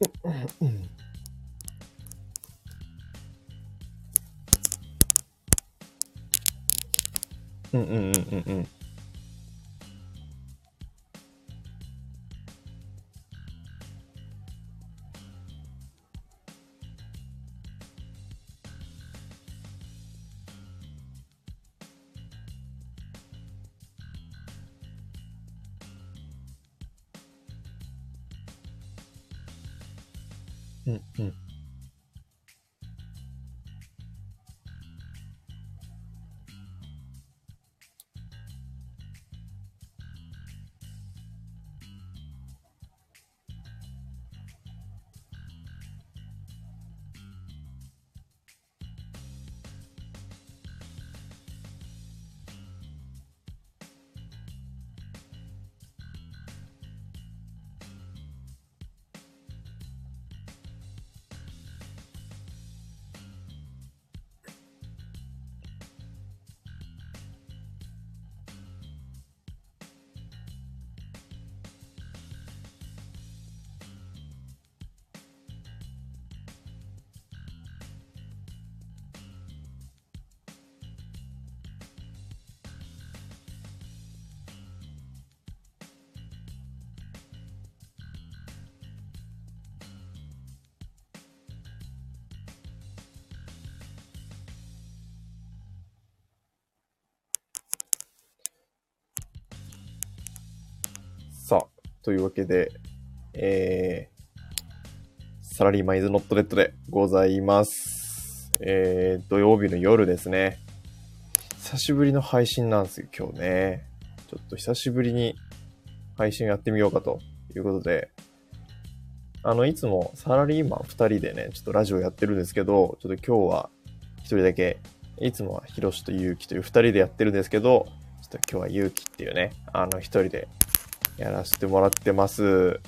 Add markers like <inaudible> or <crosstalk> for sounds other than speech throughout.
うんうんうんうというわけで、えー、サラリーマンイズノットレッドでございます。えー、土曜日の夜ですね。久しぶりの配信なんですよ、今日ね。ちょっと久しぶりに配信やってみようかということで、あの、いつもサラリーマン2人でね、ちょっとラジオやってるんですけど、ちょっと今日は1人だけ、いつもはヒロシとユウキという2人でやってるんですけど、ちょっと今日はユウキっていうね、あの1人でやらせてもらってます。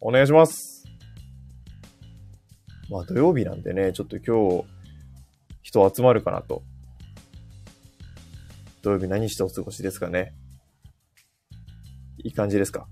お願いします。まあ土曜日なんでね、ちょっと今日、人集まるかなと。土曜日何してお過ごしですかね。いい感じですか？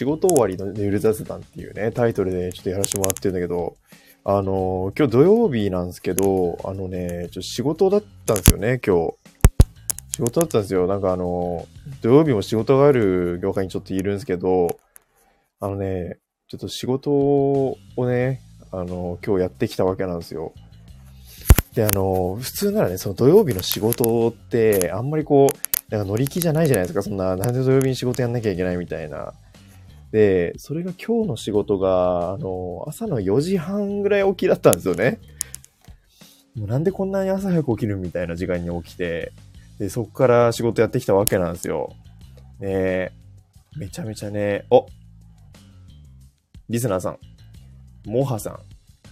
仕事終わりのゆる雑談っていうね、タイトルでちょっとやらせてもらってるんだけど、あの、今日土曜日なんですけど、あのね、ちょっと仕事だったんですよね、今日。仕事だったんですよ。なんかあの、土曜日も仕事がある業界にちょっといるんですけど、あのね、ちょっと仕事をね、あの、今日やってきたわけなんですよ。で、あの、普通ならね、その土曜日の仕事って、あんまりこう、なんか乗り気じゃないじゃないですか。そんな、なんで土曜日に仕事やんなきゃいけないみたいな。で、それが今日の仕事が、あの、朝の4時半ぐらい起きだったんですよね。もうなんでこんなに朝早く起きるみたいな時間に起きて、で、そこから仕事やってきたわけなんですよ。ね、めちゃめちゃね、おリスナーさん、モハさん、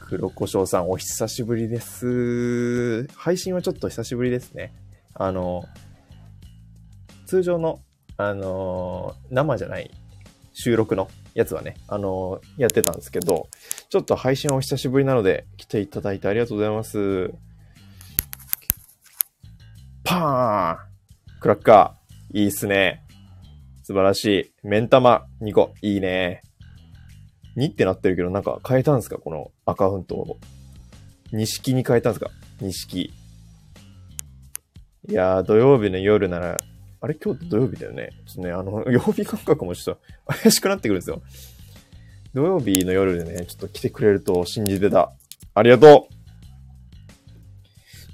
黒胡椒さん、お久しぶりです。配信はちょっと久しぶりですね。あの、通常の、あの、生じゃない収録のやつはね、あのやってたんですけど、ちょっと配信お久しぶりなので、来ていただいてありがとうございます。パーンクラッカーいいっすね。素晴らしい。目ん玉2個。いいね。2ってなってるけど、なんか変えたんですか？このアカウントを。錦に変えたんですか？錦。いやー、土曜日の夜なら、あれ今日土曜日だよね？ちょっとね、あの、<laughs> 曜日感覚もちょっと怪しくなってくるんですよ。土曜日の夜でね、ちょっと来てくれると信じてた。ありがとう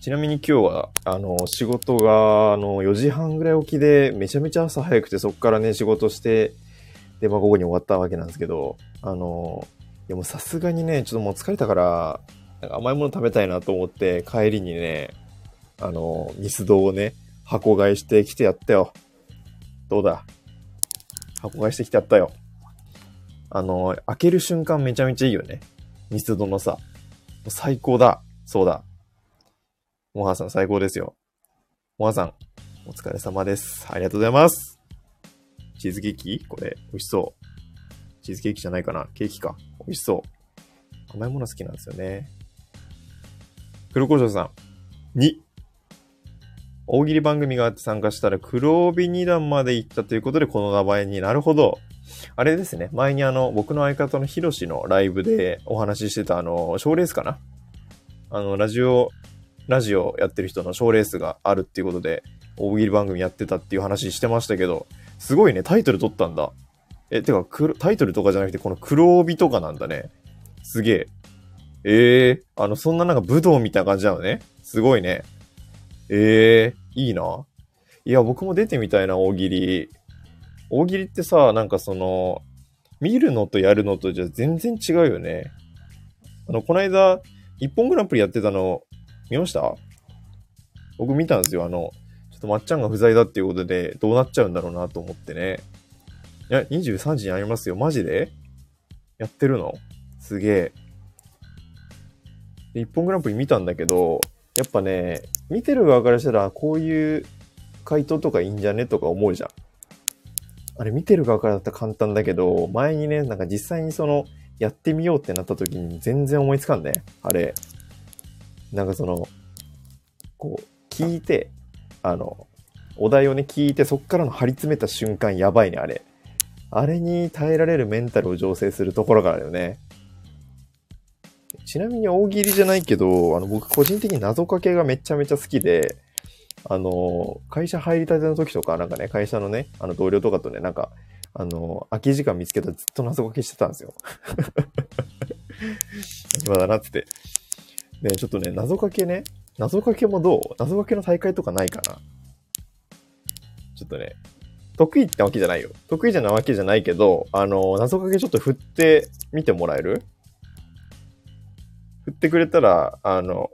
ちなみに今日は、あの、仕事が、あの、4時半ぐらい起きで、めちゃめちゃ朝早くて、そこからね、仕事して、で、まあ、午後に終わったわけなんですけど、あの、いやもうさすがにね、ちょっともう疲れたから、なんか甘いもの食べたいなと思って、帰りにね、あの、ミスドをね、箱買いしてきてやったよ。どうだ？箱買いしてきてやったよ。あの、開ける瞬間めちゃめちゃいいよね。ミスドのさ。最高だ。そうだ。モハさん最高ですよ。モハさん、お疲れ様です。ありがとうございます。チーズケーキ？これ、美味しそう。チーズケーキじゃないかなケーキか。美味しそう。甘いもの好きなんですよね。黒胡椒さん。2。大喜利番組があって参加したら黒帯2段まで行ったということでこの名前になるほど。あれですね。前にあの、僕の相方のヒロシのライブでお話ししてたあの、賞レースかなあの、ラジオ、ラジオやってる人の賞レースがあるっていうことで、大喜利番組やってたっていう話してましたけど、すごいね、タイトル取ったんだ。え、てか、タイトルとかじゃなくて、この黒帯とかなんだね。すげえ。ええー、あの、そんななんか武道みたいな感じなのね。すごいね。ええー、いいな。いや、僕も出てみたいな、大喜利。大喜利ってさ、なんかその、見るのとやるのとじゃ全然違うよね。あの、この間、一本グランプリやってたの、見ました？僕見たんですよ。あの、ちょっとまっちゃんが不在だっていうことで、どうなっちゃうんだろうなと思ってね。いや、23時にありますよ。マジで？やってるの？すげえ。で、一本グランプリ見たんだけど、やっぱね、見てる側からしたら、こういう回答とかいいんじゃねとか思うじゃん。あれ見てる側からだったら簡単だけど、前にね、なんか実際にその、やってみようってなった時に全然思いつかんね。あれ。なんかその、こう、聞いて、あの、お題をね、聞いて、そっからの張り詰めた瞬間、やばいね、あれ。あれに耐えられるメンタルを醸成するところからだよね。ちなみに大喜利じゃないけど、あの、僕個人的に謎かけがめちゃめちゃ好きで、あの、会社入りたての時とか、なんかね、会社のね、あの同僚とかとね、なんか、あの、空き時間見つけたらずっと謎かけしてたんですよ。<laughs> 暇だなってって。で、ちょっとね、謎かけね、謎かけもどう謎かけの大会とかないかなちょっとね、得意ってわけじゃないよ。得意じゃないわけじゃないけど、あの、謎かけちょっと振ってみてもらえる？振ってくれたら、あの、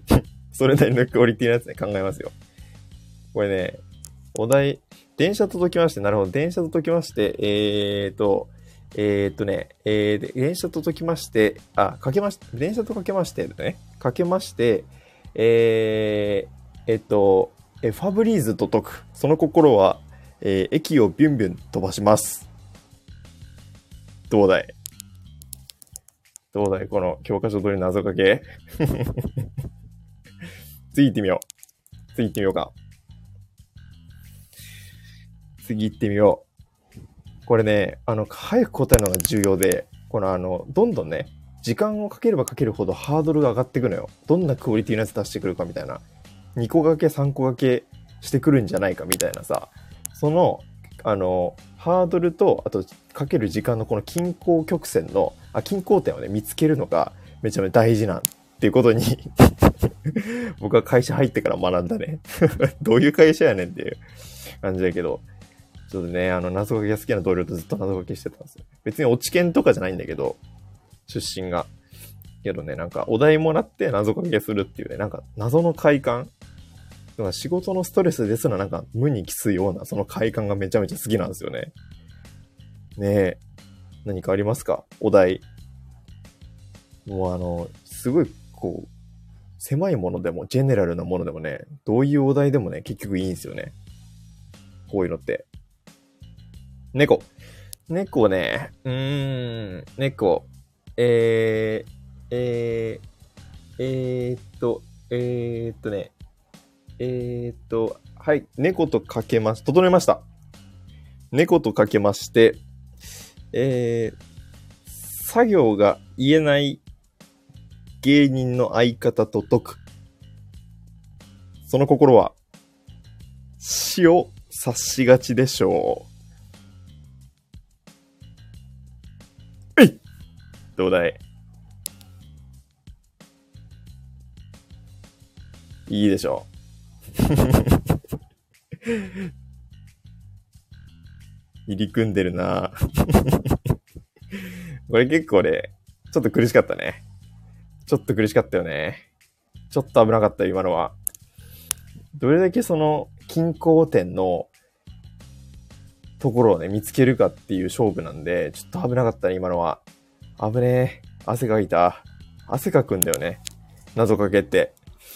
<laughs> それなりのクオリティのやつね、考えますよ。これね、お題、電車と解きまして、なるほど、電車と解きまして、えーと、えーとね、えー、電車と解きまして、あ、かけまし、電車とかけましてね、かけまして、えー、えっと、えファブリーズと解く。その心は、えー駅をビュンビュン飛ばします。どうだい？どうだい？この教科書通り謎かけ？<laughs> 次行ってみよう。次行ってみようか。次行ってみよう。これね、あの、早く答えるのが重要で、このあの、どんどんね、時間をかければかけるほどハードルが上がってくのよ。どんなクオリティのやつ出してくるかみたいな。2個掛け3個掛けしてくるんじゃないかみたいなさ。その、あの、ハードルと、あと、かける時間のこの均衡曲線の、あ、均衡点をね、見つけるのがめちゃめちゃ大事なんっていうことに <laughs> 僕は会社入ってから学んだね。<laughs> どういう会社やねんっていう感じだけど、ちょっとね、あの、謎かけが好きな同僚とずっと謎かけしてたんですよ。別に落ち研とかじゃないんだけど、出身が。けどね、なんかお題もらって謎かけするっていうね、なんか謎の快感。だか仕事のストレスですらなんか無に帰すようなその快感がめちゃめちゃ好きなんですよね。ねえ、何かありますか？お題。もうあの、すごいこう、狭いものでも、ジェネラルなものでもね、どういうお題でもね、結局いいんですよね。こういうのって。猫。猫ね、うーん、猫。えー、えー、えー、っと、えー、っとね、えー、っと、はい、猫とかけます。整えました。猫とかけまして、えー、作業が言えない芸人の相方と解く。その心は、死を察しがちでしょう。えいどうだい？いいでしょう。<laughs> 入り組んでるな <laughs> これ結構ね、ちょっと苦しかったね。ちょっと苦しかったよね。ちょっと危なかったよ、今のは。どれだけその、均衡点のところをね、見つけるかっていう勝負なんで、ちょっと危なかったね、今のは。危ねえ。汗かいた。汗かくんだよね。謎かけって。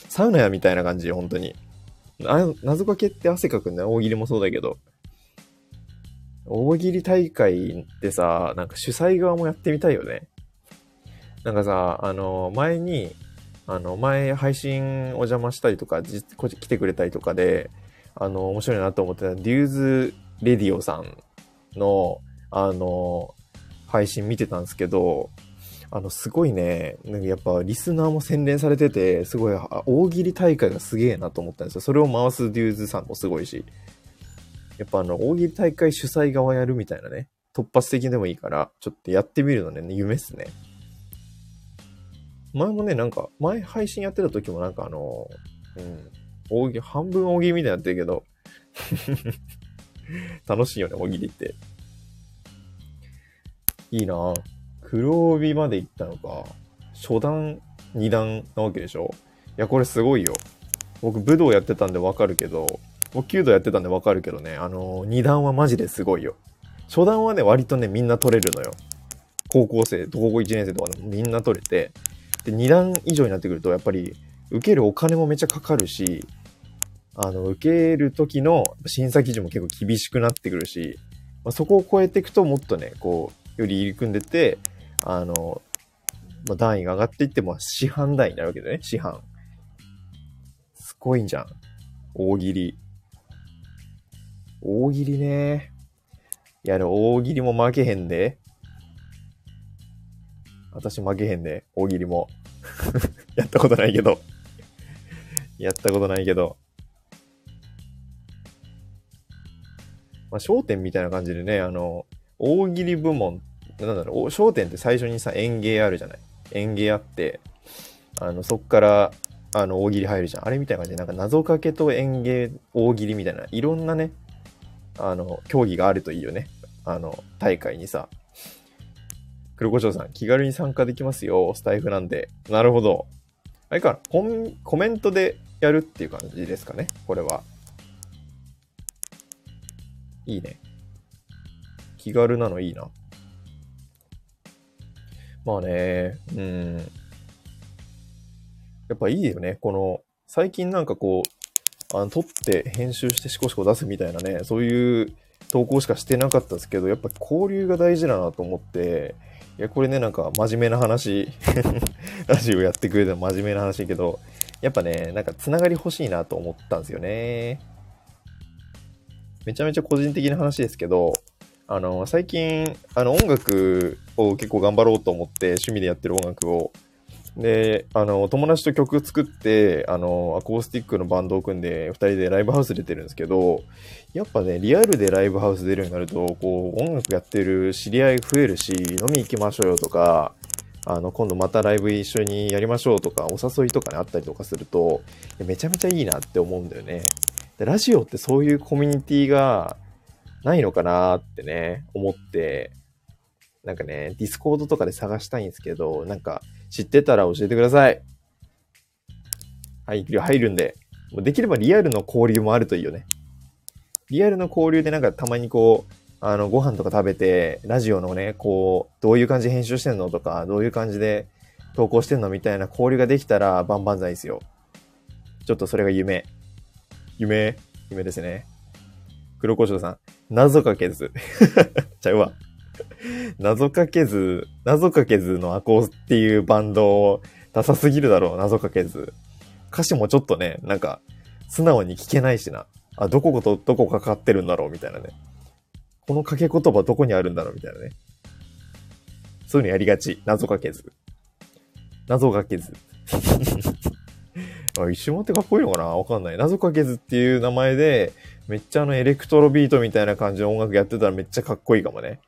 サウナやみたいな感じ、本当に。あ謎かけって汗かくんだよ。大喜利もそうだけど。大喜利大会ってさ、なんか主催側もやってみたいよね。なんかさ、あの、前に、あの、前配信お邪魔したりとか、こ来てくれたりとかで、あの、面白いなと思ってたデューズレディオさんの、あの、配信見てたんですけど、あの、すごいね、なんかやっぱリスナーも洗練されてて、すごい、大喜利大会がすげえなと思ったんですよ。それを回すデューズさんもすごいし。やっぱあの、大喜利大会主催側やるみたいなね、突発的でもいいから、ちょっとやってみるのね、夢っすね。前もね、なんか、前配信やってた時もなんかあの、うん、大喜利、半分大喜利みたいになってるけど、<laughs> 楽しいよね、大喜利って。いいな黒帯まで行ったのか。初段、二段なわけでしょいや、これすごいよ。僕、武道やってたんでわかるけど、もう弓道やってたんでわかるけどね、あのー、2段はマジですごいよ。初段はね、割とね、みんな取れるのよ。高校生、高校1年生とかでもみんな取れて、で、2段以上になってくると、やっぱり、受けるお金もめっちゃかかるし、あの、受ける時の審査基準も結構厳しくなってくるし、まあ、そこを超えていくともっとね、こう、より入り組んでて、あの、まあ、段位が上がっていっても、市販段位になるわけだよね、市販。すごいんじゃん。大喜利。大喜利ね。いや、大喜利も負けへんで。私負けへんで、大喜利も。<laughs> やったことないけど。やったことないけど。まあ、焦点みたいな感じでね、あの、大喜利部門、なんだろう、焦点って最初にさ、園芸あるじゃない。園芸あって、あの、そっから、あの、大喜利入るじゃん。あれみたいな感じで、なんか謎かけと園芸、大喜利みたいな、いろんなね、あの、競技があるといいよね。あの、大会にさ。黒胡椒さん、気軽に参加できますよ。スタイフなんで。なるほど。あれかココメントでやるっていう感じですかね。これは。いいね。気軽なのいいな。まあね、うん。やっぱいいよね。この、最近なんかこう、あの、撮って編集してシコシコ出すみたいなね、そういう投稿しかしてなかったですけど、やっぱ交流が大事だなと思って、いや、これね、なんか真面目な話 <laughs> ラジオやってくれた真面目な話だけど、やっぱね、なんかつながり欲しいなと思ったんですよね。めちゃめちゃ個人的な話ですけど、あの、最近、あの、音楽を結構頑張ろうと思って趣味でやってる音楽をで、あの、友達と曲作って、あの、アコースティックのバンドを組んで、二人でライブハウス出てるんですけど、やっぱね、リアルでライブハウス出るようになると、こう、音楽やってる知り合い増えるし、飲み行きましょうよとか、あの、今度またライブ一緒にやりましょうとか、お誘いとかね、あったりとかすると、めちゃめちゃいいなって思うんだよね。でラジオってそういうコミュニティがないのかなってね、思って、なんかね、ディスコードとかで探したいんですけど、なんか、知ってたら教えてください。はい、入るんで。もうできればリアルの交流もあるといいよね。リアルの交流でなんかたまにこう、あの、ご飯とか食べて、ラジオのね、こう、どういう感じで編集してんのとか、どういう感じで投稿してんのみたいな交流ができたら、万々歳ですよ。ちょっとそれが夢。夢、夢ですね。黒胡椒さん、謎かけず。<laughs> ちゃうわ。<laughs> 謎かけず、謎かけずのアコーっていうバンドをダサすぎるだろう、謎かけず。歌詞もちょっとね、なんか、素直に聞けないしな。あ、どことどこかかってるんだろうみたいなね。この掛け言葉どこにあるんだろうみたいなね。そういうのやりがち。謎かけず。謎かけず。<laughs> あ、一瞬待ってかっこいいのかな？わかんない。謎かけずっていう名前で、めっちゃあのエレクトロビートみたいな感じの音楽やってたらめっちゃかっこいいかもね。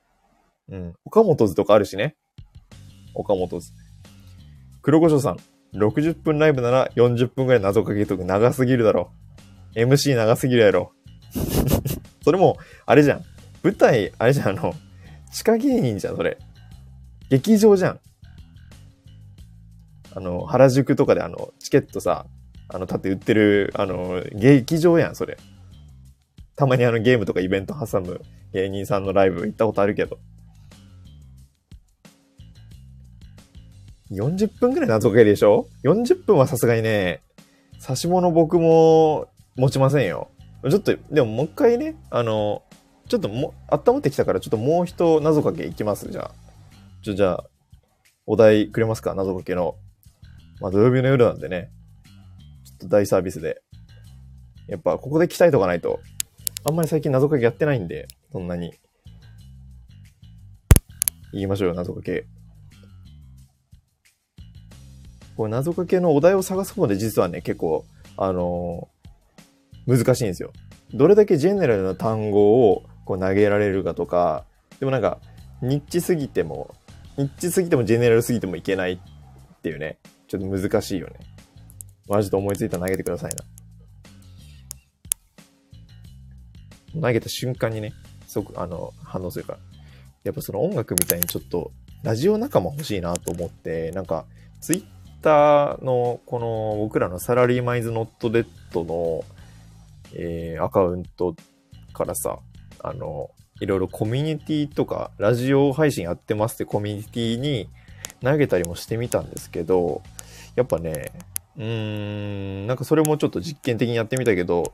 うん。岡本図とかあるしね。岡本図。黒胡椒さん。60分ライブなら40分くらい謎かけとく長すぎるだろ。MC 長すぎるやろ。<laughs> それも、あれじゃん。舞台、あれじゃん、あの、地下芸人じゃん、それ。劇場じゃん。あの、原宿とかであの、チケットさ、あの、立って売ってる、あの、劇場やん、それ。たまにあの、ゲームとかイベント挟む芸人さんのライブ行ったことあるけど。40分ぐらい謎かけでしょ ?40 分はさすがにね、差し物僕も持ちませんよ。ちょっと、でももう一回ね、あの、ちょっとも、温まってきたから、ちょっともう一謎かけいきます、じゃあ。ちょ、じゃあ、お題くれますか？謎かけの。まあ、土曜日の夜なんでね。ちょっと大サービスで。やっぱ、ここで鍛えとかないと。あんまり最近謎かけやってないんで、そんなに。言いましょうよ、謎かけ。これ謎かけのお題を探す方で実はね、結構、あのー、難しいんですよ。どれだけジェネラルな単語をこう投げられるかとか、でもなんか、ニッチすぎても、ニッチすぎてもジェネラルすぎてもいけないっていうね、ちょっと難しいよね。マジで思いついたら投げてくださいな。投げた瞬間にね、即、あの、反応するから。やっぱその音楽みたいにちょっと、ラジオ仲間欲しいなと思って、なんか、ツイッターの、この僕らのサラリーマイズノットデッドの、えー、アカウントからさ、あの、いろいろコミュニティとか、ラジオ配信やってますってコミュニティに投げたりもしてみたんですけど、やっぱね、うーん、なんかそれもちょっと実験的にやってみたけど、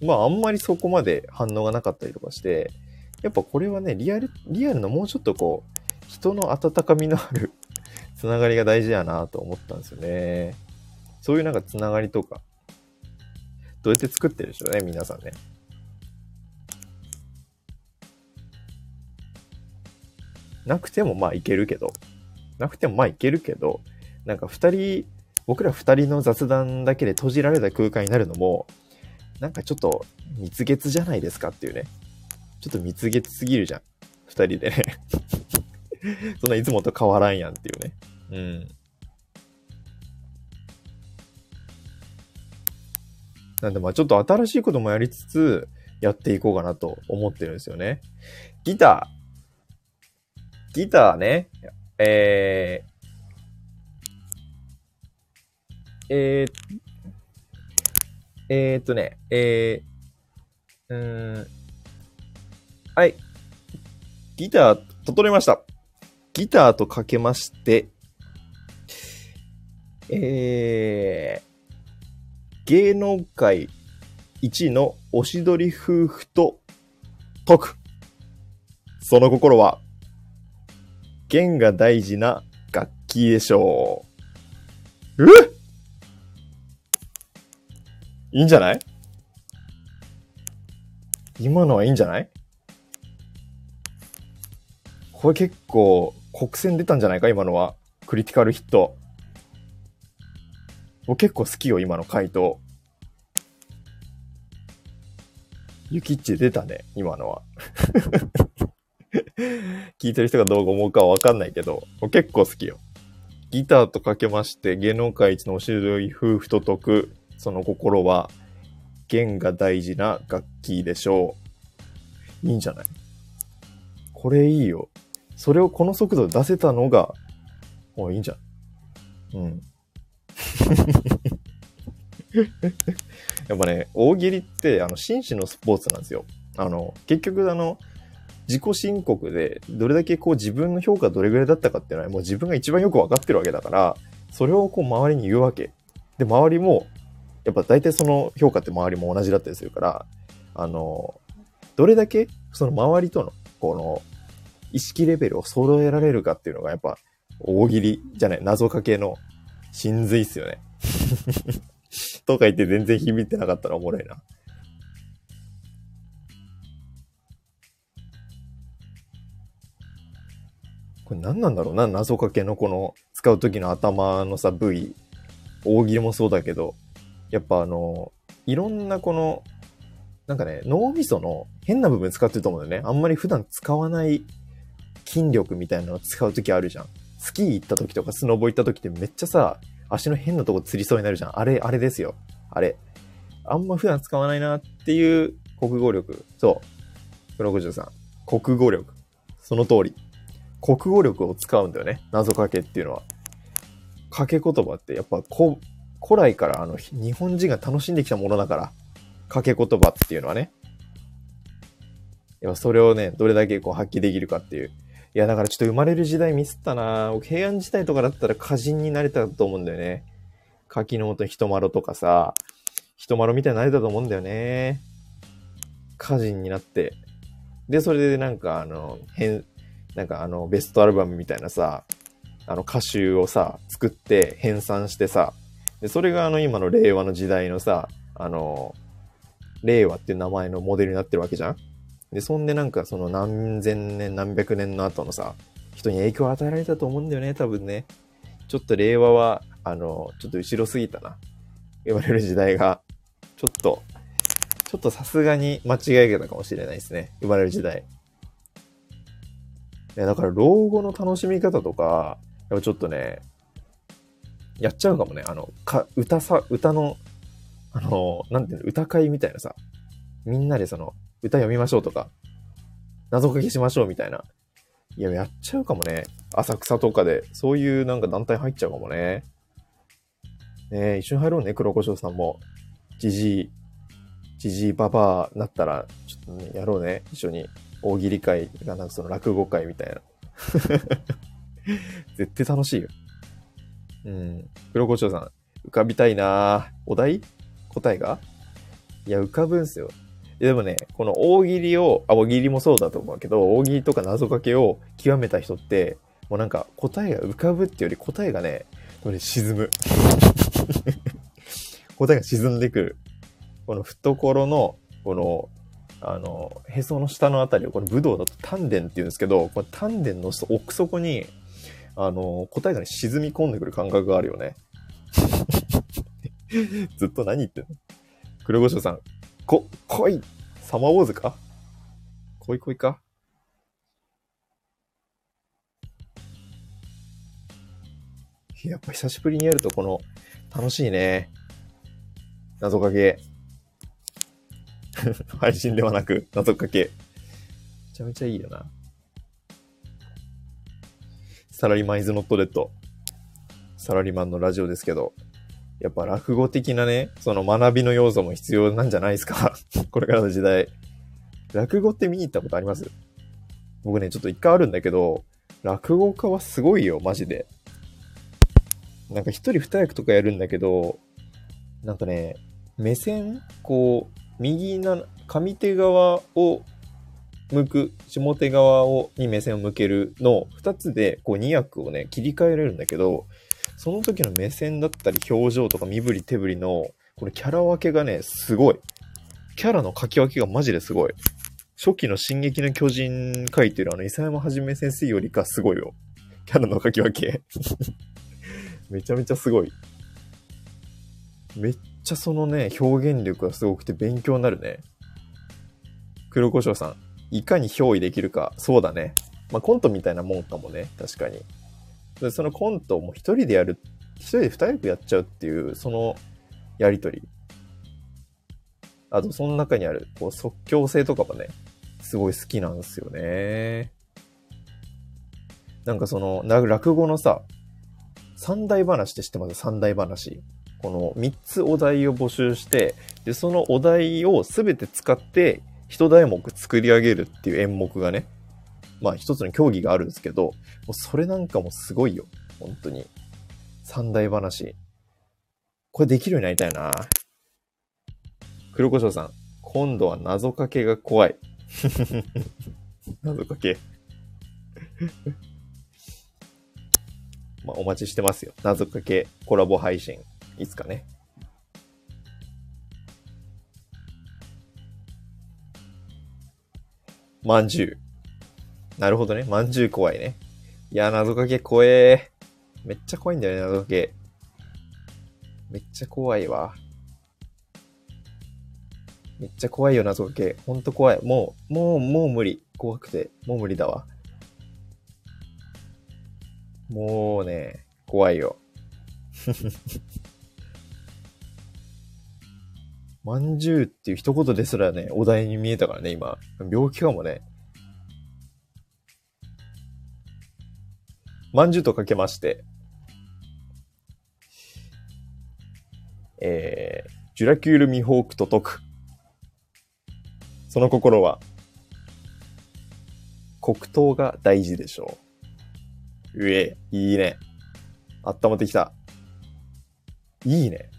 まああんまりそこまで反応がなかったりとかして、やっぱこれはね、リアル、リアルのもうちょっとこう、人の温かみのあるつながりが大事やなと思ったんですよね。そういうなんかつながりとか、どうやって作ってるでしょうね、皆さんね。なくてもまあいけるけど、なくてもまあいけるけど、なんか二人、僕ら二人の雑談だけで閉じられた空間になるのも、なんかちょっと蜜月じゃないですかっていうね。ちょっと蜜月すぎるじゃん。二人でね <laughs> そんないつもと変わらんやんっていうね。うん。なんでまあちょっと新しいこともやりつつ、やっていこうかなと思ってるんですよね。ギター。ギターね。えー、えー、えー、っとね、えー、うん、はい。ギター、整えました。ギターとかけまして、えー、芸能界一のおしどり夫婦と解く。その心は、弦が大事な楽器でしょう。え？いいんじゃない？今のはいいんじゃない？これ結構国戦出たんじゃないか今のは。クリティカルヒット。僕結構好きよ、今の回答。ユキッチ出たね、今のは。<laughs> 聞いてる人がどう思うかはわかんないけど、結構好きよ。ギターとかけまして、芸能界一のおしどい夫婦と解く、その心は、弦が大事な楽器でしょう。いいんじゃない？これいいよ。それをこの速度で出せたのが、もういいんじゃん。うん。やっぱね、大喜利って、あの、紳士のスポーツなんですよ。あの、結局、あの、自己申告で、どれだけこう自分の評価どれぐらいだったかっていうのは、もう自分が一番よくわかってるわけだから、それをこう周りに言うわけ。で、周りも、やっぱ大体その評価って周りも同じだったりするから、あの、どれだけその周りとの、この、意識レベルを揃えられるかっていうのが、やっぱ、大喜利じゃない、謎かけの真髄っすよね。<laughs> とか言って全然響いてなかったらおもろいな。これ何なんだろうな、謎かけのこの使う時の頭のさ、部位。大喜利もそうだけど、やっぱあの、いろんなこの、なんかね、脳みその変な部分使ってると思うんだよね。あんまり普段使わない筋力みたいなのを使う時あるじゃん。スキー行った時とかスノボ行った時ってめっちゃさ、足の変なとこ釣りそうになるじゃん。あれ、あれですよ。あれ。あんま普段使わないなっていう国語力。そう。黒子さん。国語力。その通り。国語力を使うんだよね。謎かけっていうのは。かけ言葉ってやっぱこ古来からあの日本人が楽しんできたものだから。かけ言葉っていうのはね。やっぱそれをね、どれだけこう発揮できるかっていう。いや、だからちょっと生まれる時代ミスったな僕平安時代とかだったら歌人になれたと思うんだよね。柿の本人丸とかさ、人丸みたいになれたと思うんだよね。歌人になって。で、それでなんかあの、変、なんかあの、ベストアルバムみたいなさ、あの歌集をさ、作って編纂してさ、で、それがあの今の令和の時代のさ、あの、令和っていう名前のモデルになってるわけじゃんで、そんでなんかその何千年何百年の後のさ、人に影響を与えられたと思うんだよね、多分ね。ちょっと令和は、あの、ちょっと後ろすぎたな。言われる時代が、ちょっと、ちょっとさすがに間違えたかもしれないですね。生まれる時代。いや、だから老後の楽しみ方とか、やっぱちょっとね、やっちゃうかもね。あの、か、歌さ、歌の、あの、なんていうの、歌会みたいなさ、みんなでその、歌読みましょうとか、謎かけしましょうみたいな。いや、やっちゃうかもね。浅草とかで、そういうなんか団体入っちゃうかもね。ねえ、一緒に入ろうね、黒胡椒さんも。じじい、じじいばばなったら、ちょっとね、やろうね、一緒に。大喜利会がなんかその落語会みたいな。<laughs> 絶対楽しいよ。うん。黒胡椒さん、浮かびたいなお題？答えが？いや、浮かぶんすよ。でもね、この大喜利を、あ、大喜利もそうだと思うけど、大喜利とか謎かけを極めた人って、もうなんか答えが浮かぶっていうより答えがね、これ沈む。<laughs> 答えが沈んでくる。この懐の、この、あの、へその下のあたりを、この武道だと丹田って言うんですけど、この丹田の奥底に、あの、答えがね、沈み込んでくる感覚があるよね。<laughs> ずっと何言ってんの？黒胡椒さん、こ、来いサマーウォーズか？来い来いか？やっぱ久しぶりにやるとこの、楽しいね。謎かけ。<laughs> 配信ではなく、謎かけ。めちゃめちゃいいよな。サラリーマンイズノットレッド。サラリーマンのラジオですけど、やっぱ落語的なね、その学びの要素も必要なんじゃないですか？<laughs> これからの時代。落語って見に行ったことあります？僕ね、ちょっと一回あるんだけど、落語家はすごいよ、マジで。なんか一人二役とかやるんだけど、なんかね、目線、こう、右な、上手側を向く、下手側をに目線を向けるの二つで、こう二役をね、切り替えられるんだけど、その時の目線だったり表情とか身振り手振りの、これキャラ分けがね、すごい。キャラの書き分けがマジですごい。初期の進撃の巨人書いてるあの、伊佐山はじめ先生よりかすごいよ。キャラの書き分け。<laughs> めちゃめちゃすごい。めっちゃそのね、表現力がすごくて勉強になるね。黒胡椒さん、いかに憑依できるか。そうだね。まあ、コントみたいなもんかもね。確かに。そのコントもう一人でやる、一人で二役やっちゃうっていう、そのやりとり。あと、その中にある、こう、即興性とかもね、すごい好きなんですよね。なんかその、落語のさ、三大話って知ってます？三大話。この三つお題を募集して、で、そのお題をすべて使って、一題目作り上げるっていう演目がね、まあ一つの競技があるんですけど、もうそれなんかもすごいよ。本当に。三大話。これできるようになりたいな。黒胡椒さん、今度は謎かけが怖い。<laughs> 謎かけ。<laughs> まあ、お待ちしてますよ。謎かけコラボ配信。いつかね。まんじゅう。なるほどね。まんじゅう怖いね。いや、謎かけ怖え。めっちゃ怖いんだよね、謎かけ。めっちゃ怖いわ。めっちゃ怖いよ、謎かけ。ほんと怖い。もう、もう、もう無理。怖くて。もう無理だわ。もうね、怖いよ。<laughs> まんじゅうっていう一言ですらね、お題に見えたからね、今。病気かもね。まんじゅうとかけまして、えー、ジュラキュールミホークと解く。その心は、黒糖が大事でしょう。うえ、いいね。あったまってきた。いいね。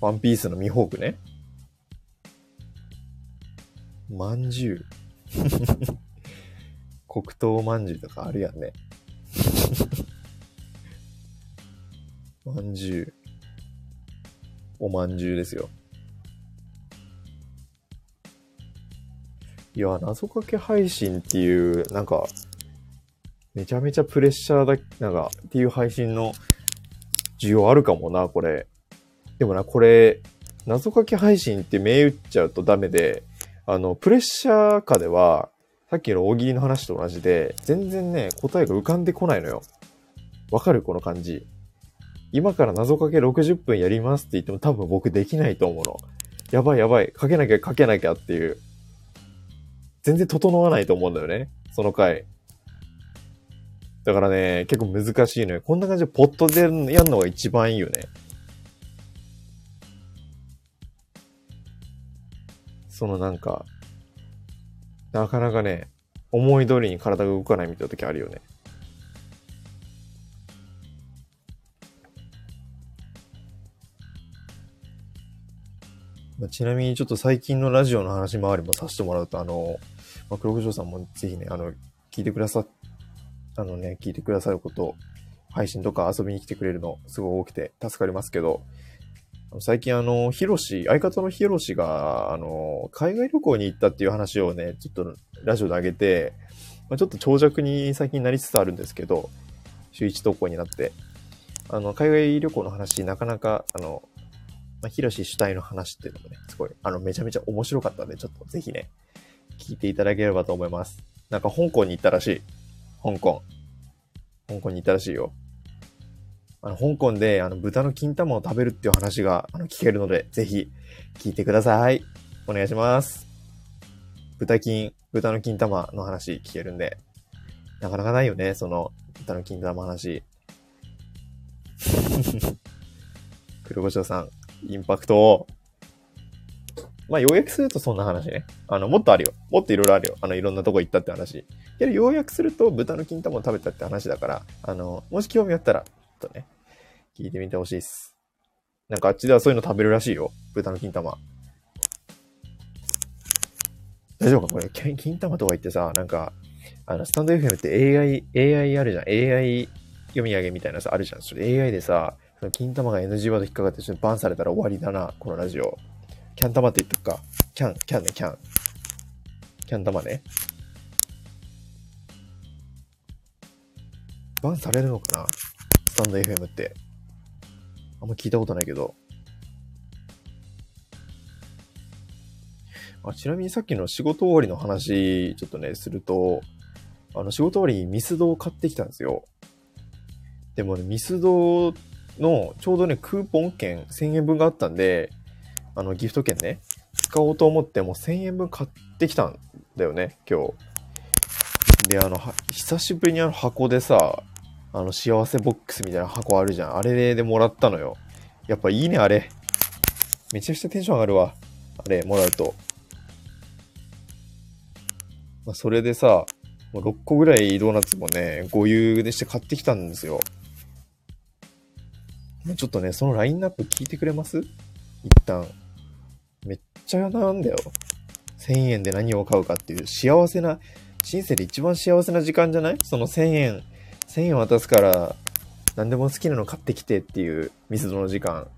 ワンピースのミホークね。まんじゅう。黒糖まんじゅうとかあるやんね。<laughs> まんじゅう。おまんじゅうですよ。いや、謎かけ配信っていう、なんか、めちゃめちゃプレッシャーだ、なんか、っていう配信の需要あるかもな、これ。でもな、これ、謎かけ配信って銘打っちゃうとダメで、あの、プレッシャー下では、さっきの大喜利の話と同じで、全然ね、答えが浮かんでこないのよ。わかるこの感じ。今から謎かけ60分やりますって言っても多分僕できないと思うの。やばいやばい。かけなきゃかけなきゃっていう。全然整わないと思うんだよね。その回。だからね、結構難しいのよ。こんな感じでポットでやるのが一番いいよね。そのなんか、なかなかね、思い通りに体が動かないみたいな時あるよね。まあ、ちなみにちょっと最近のラジオの話回りもさせてもらうと、あの、まあ、黒黒さんもぜひね、あの、聞いてくださ、あのね、聞いてくださること、配信とか遊びに来てくれるのすごい多くて助かりますけど、最近あの、ヒロシ、相方のヒロシが、あの、海外旅行に行ったっていう話をね、ちょっとラジオで上げて、まあ、ちょっと長尺に最近なりつつあるんですけど、週1投稿になって、あの、海外旅行の話、なかなか、あの、まあ、ヒロシ主体の話っていうのもね、すごい、あの、めちゃめちゃ面白かったんで、ちょっとぜひね、聞いていただければと思います。なんか香港に行ったらしい。香港。香港に行ったらしいよ。あの、香港で、あの、豚の金玉を食べるっていう話が、あの、聞けるので、ぜひ、聞いてください。お願いします。豚金、豚の金玉の話聞けるんで、なかなかないよね、その、豚の金玉話。<laughs> 黒胡椒さん、インパクトを。まあ、要約するとそんな話ね。あの、もっとあるよ。もっといろいろあるよ。あの、いろんなとこ行ったって話。けど、要約すると豚の金玉を食べたって話だから、あの、もし興味あったら、とね、聞いてみてほしいっす。なんかあっちではそういうの食べるらしいよ。豚の金玉。大丈夫かこれ、金玉とか言ってさ、なんか、あの、スタンド FM って AI、AI あるじゃん。AI 読み上げみたいなさ、あるじゃん。それ AI でさ、その金玉が NG ワード引っかかってバンされたら終わりだな、このラジオ。キャン玉って言っとくか。キャン、キャンね、キャン。キャン玉ね。バンされるのかな？スタンド FM って。あんま聞いたことないけど。あちなみにさっきの仕事終わりの話、ちょっとね、すると、あの、仕事終わりにミスドを買ってきたんですよ。でもね、ミスドのちょうどね、クーポン券1000円分があったんで、あの、ギフト券ね、使おうと思ってもう1000円分買ってきたんだよね、今日。で、あの、久しぶりにあの箱でさ、あの、幸せボックスみたいな箱あるじゃん。あれでもらったのよ。やっぱいいね、あれ。めちゃくちゃテンション上がるわ。あれ、もらうと。まあ、それでさ、もう6個ぐらいドーナツもね、ご優でして買ってきたんですよ。ちょっとね、そのラインナップ聞いてくれます？一旦。めっちゃなんだよ。1000円で何を買うかっていう幸せな、人生で一番幸せな時間じゃない？その1000円1000円渡すから、何でも好きなの買ってきてっていうミスドの時間。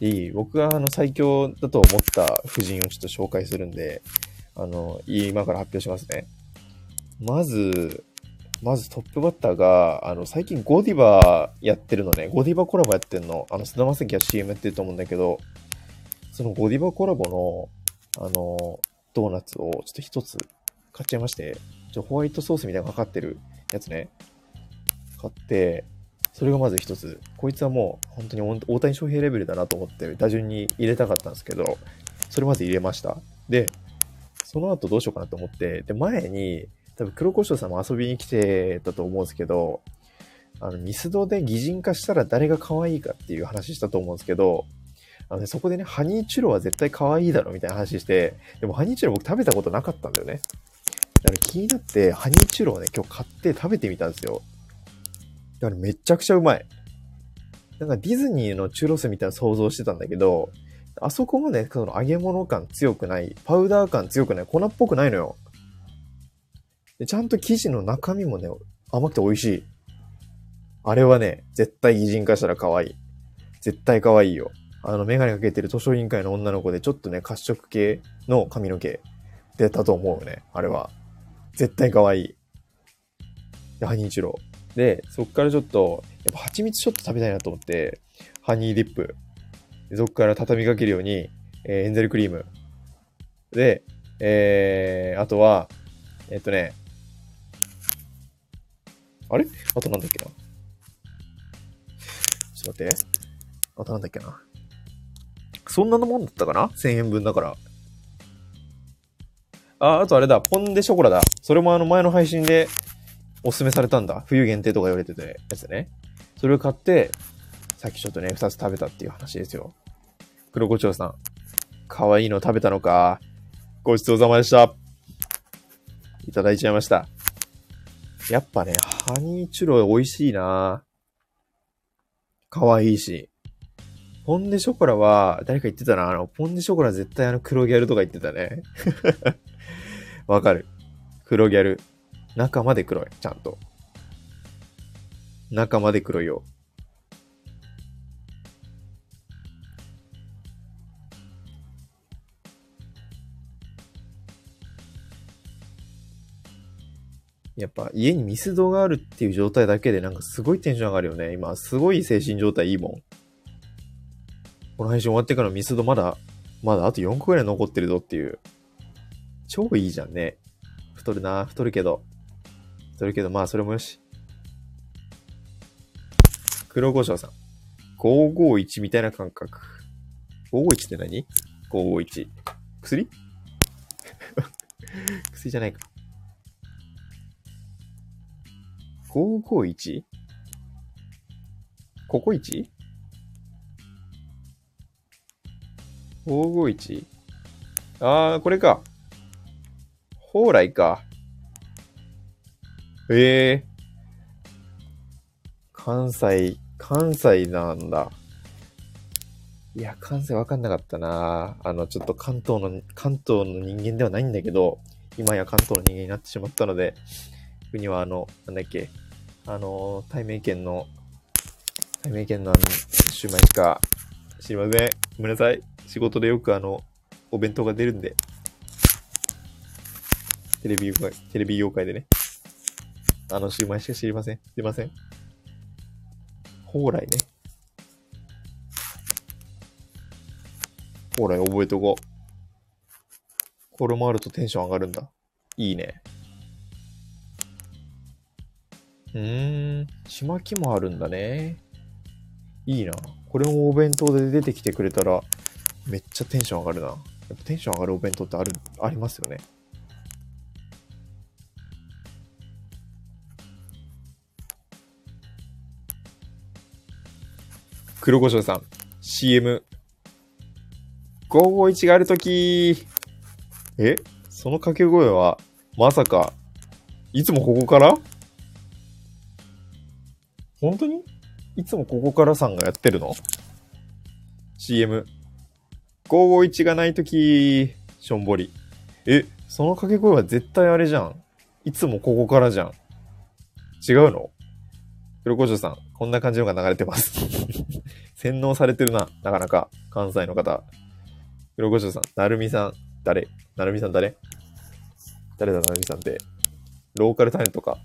いい僕があの最強だと思った夫人をちょっと紹介するんで、あの、今から発表しますね。まず、まずトップバッターが、あの、最近ゴディバやってるのね。ゴディバコラボやってんの。あの、菅田将暉は CM やってると思うんだけど、そのゴディバコラボの、あの、ドーナツをちょっと一つ買っちゃいまして、ちょホワイトソースみたいなのかかってるやつね、買って、それがまず一つ。こいつはもう本当に大谷翔平レベルだなと思って打順に入れたかったんですけど、それまず入れました。で、その後どうしようかなと思って、で、前に、多分黒胡椒さんも遊びに来てたと思うんですけど、あの、ミスドで擬人化したら誰が可愛いかっていう話したと思うんですけど、あのね、そこでね、ハニーチュロは絶対可愛いだろみたいな話して、でもハニーチュロ僕食べたことなかったんだよね。だから気になって、ハニーチュロをね、今日買って食べてみたんですよ。だからめちゃくちゃうまい。なんかディズニーのチュロスみたいな想像してたんだけど、あそこまでその揚げ物感強くない、パウダー感強くない、粉っぽくないのよ。でちゃんと生地の中身もね、甘くて美味しい。あれはね、絶対擬人化したら可愛い。絶対可愛いよ。あの、メガネかけてる図書委員会の女の子で、ちょっとね、褐色系の髪の毛出たと思うよね。あれは。絶対可愛い。で、ハニーチュロ。で、そっからちょっと、やっぱ蜂蜜ちょっと食べたいなと思って、ハニーディップ。そっから畳みかけるように、えー、エンゼルクリーム。で、えー、あとは、えっとね、あれ？あとなんだっけな？ちょっと待って。あとなんだっけな？そんなのもんだったかな ?1000 円分だから。あ、あとあれだ、ポンデショコラだ。それもあの前の配信でおすすめされたんだ。冬限定とか言われててやつね。それを買って、さっきちょっとね、二つ食べたっていう話ですよ。黒胡蝶さん。可愛いの食べたのか。ごちそうさまでした。いただいちゃいました。やっぱね、ハニーチュロ美味しいな可愛いし。ポンデショコラは、誰か言ってたな。あの、ポンデショコラ絶対あの黒ギャルとか言ってたね。わかる。黒ギャル。中まで黒い。ちゃんと。中まで黒いよ。やっぱ家にミスドがあるっていう状態だけでなんかすごいテンション上がるよね。今すごい精神状態いいもん。この配信終わってからミスドまだ、まだあと4個ぐらい残ってるぞっていう。超いいじゃんね。太るな、太るけど。太るけど、まあそれもよし。黒胡椒さん。551みたいな感覚。551って何 ?551。薬？<laughs> 薬じゃないか。551? ここ 1?551? あー、これか。蓬莱か。ええー、関西、関西なんだ。いや、関西わかんなかったなあの、ちょっと関東の、関東の人間ではないんだけど、今や関東の人間になってしまったので、国はあの、なんだっけ、あの、対面県の、対面県のあの、シューマイしか知りません。ごめんなさい。仕事でよくあの、お弁当が出るんで。テレビ業界、テレビ業界でね。あのシューマイしか知りません。すいません。蓬莱ね。蓬莱覚えとこう。これもあるとテンション上がるんだ。いいね。うーん、ちまきもあるんだね。いいな。これもお弁当で出てきてくれたら、めっちゃテンション上がるな。やっぱテンション上がるお弁当ってある、ありますよね。黒胡椒さん、CM。551があるときえ？その掛け声は、まさか、いつもここから？本当に？いつもここからさんがやってるの ?CM。551がないとき、しょんぼり。え、その掛け声は絶対あれじゃん。いつもここからじゃん。違うの？黒胡椒さん、こんな感じのが流れてます洗脳されてるな、なかなか。関西の方。黒胡椒さん、なるみさん、誰？なるみさん誰？誰だ、なるみさんって。ローカルタレントか。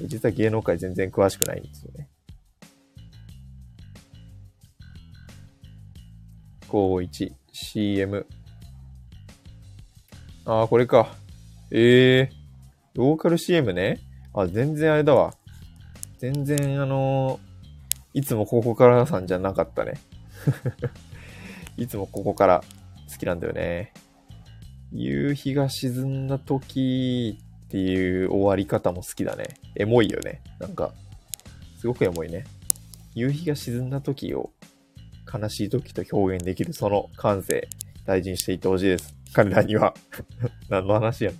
実は芸能界全然詳しくないんですよね。51、CM。ああ、これか。ええー、ローカル CM ね。あ、全然あれだわ。全然あの、いつもここからさんじゃなかったね。<laughs> いつもここから好きなんだよね。夕日が沈んだ時っていう終わり方も好きだね。エモいよね。なんか、すごくエモいね。夕日が沈んだ時を悲しい時と表現できるその感性、大事にしていってほしいです。彼らには。<laughs> 何の話やん。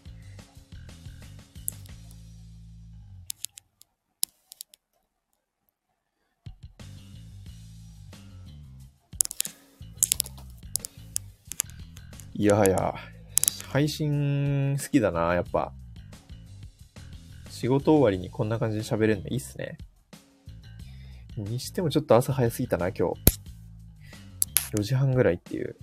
いやはや、配信好きだな、やっぱ。仕事終わりにこんな感じで喋れるのいいっすね。にしてもちょっと朝早すぎたな、今日。4時半ぐらいっていう。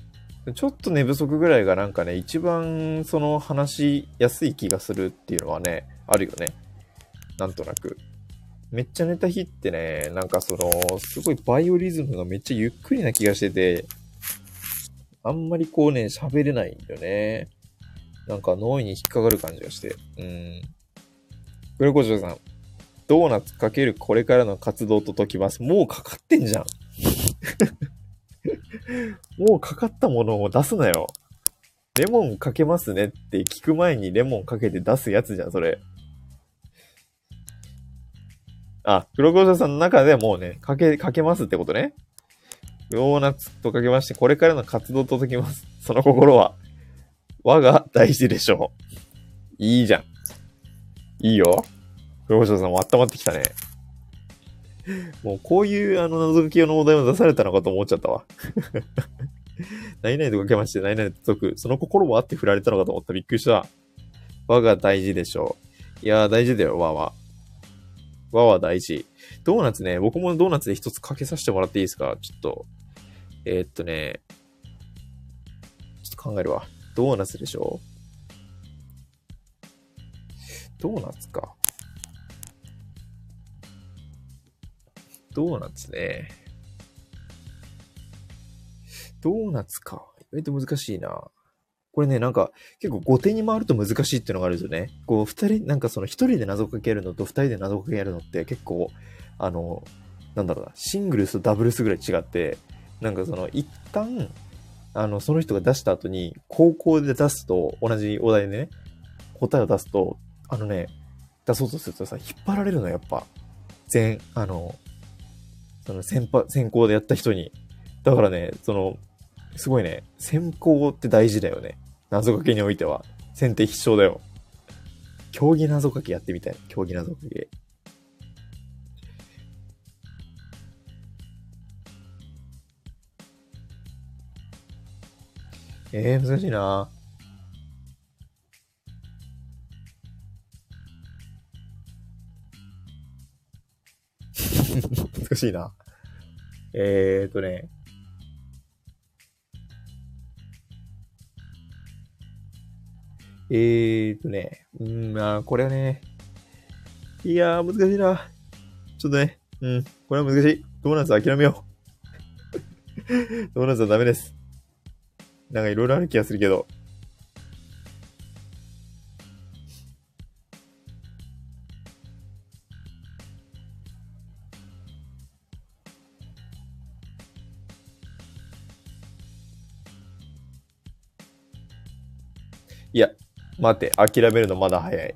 ちょっと寝不足ぐらいがなんかね、一番その話しやすい気がするっていうのはね、あるよね。なんとなく。めっちゃ寝た日ってね、なんかその、すごいバイオリズムがめっちゃゆっくりな気がしてて、あんまりこうね、喋れないんだよね。なんか脳に引っかかる感じがして。うん。黒子城さん、ドーナツかけるこれからの活動と解きます。もうかかってんじゃん。<laughs> もうかかったものを出すなよ。レモンかけますねって聞く前にレモンかけて出すやつじゃん、それ。あ、黒子城さんの中でもうね、かけ、かけますってことね。ドーナツとかけまして、これからの活動と解きます。<laughs> その心は、我が大事でしょう。いいじゃん。いいよ。黒星さんも温まってきたね。もうこういうあの謎解き用のお題を出されたのかと思っちゃったわ。<laughs> 何々とかけまして、何々と解く。その心もあって振られたのかと思った。びっくりした。和が大事でしょう。いやー大事だよ、和は。和は大事。ドーナツね、僕もドーナツで一つかけさせてもらっていいですか？ちょっと。えー、っとね、ちょっと考えるわ。ドーナツでしょ？ドーナツか。ドーナツね。ドーナツか。意外と難しいな。これね、なんか、結構後手に回ると難しいっていうのがあるんですよね。こう、二人、なんかその一人で謎かけるのと二人で謎かけるのって結構、あの、なんだろうな、シングルスとダブルスぐらい違って、なんかその、一旦、あの、その人が出した後に、高校で出すと、同じお題でね、答えを出すと、あのね、出そうとするとさ、引っ張られるの、やっぱ。全、あの、その先輩、先行でやった人に。だからね、その、すごいね、先行って大事だよね。謎かけにおいては。先手必勝だよ。競技謎かけやってみたい。競技謎かけ。えー、難しいな <laughs> 難しいな。えーとね。えーとね。うん、まあ、これはね。いやー、難しいな。ちょっとね。うん、これは難しい。ドーナツ諦めよう。<laughs> ドーナツはダメです。なんかいろいろある気がするけど。いや、待って、諦めるのまだ早い。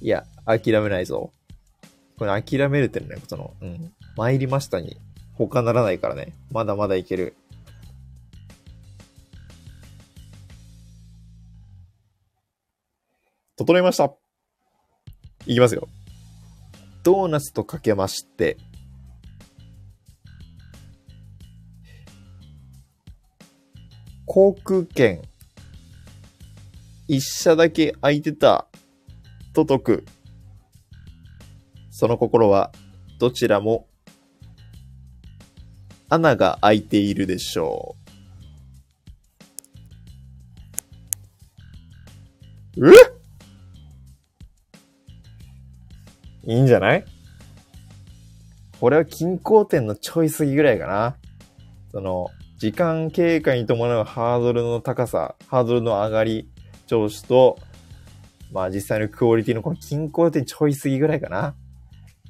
いや、諦めないぞ。これ諦めるってね、その、うん。参りましたに他ならないからね。まだまだいける。整いました。いきますよ。ドーナツとかけまして、航空券、一社だけ空いてた、と解く。その心は、どちらも穴が開いているでしょう。え？いいんじゃない？これは均衡点のちょいすぎぐらいかな。その、時間経過に伴うハードルの高さ、ハードルの上がり、調子と、まあ実際のクオリティのこの均衡点ちょいすぎぐらいかな。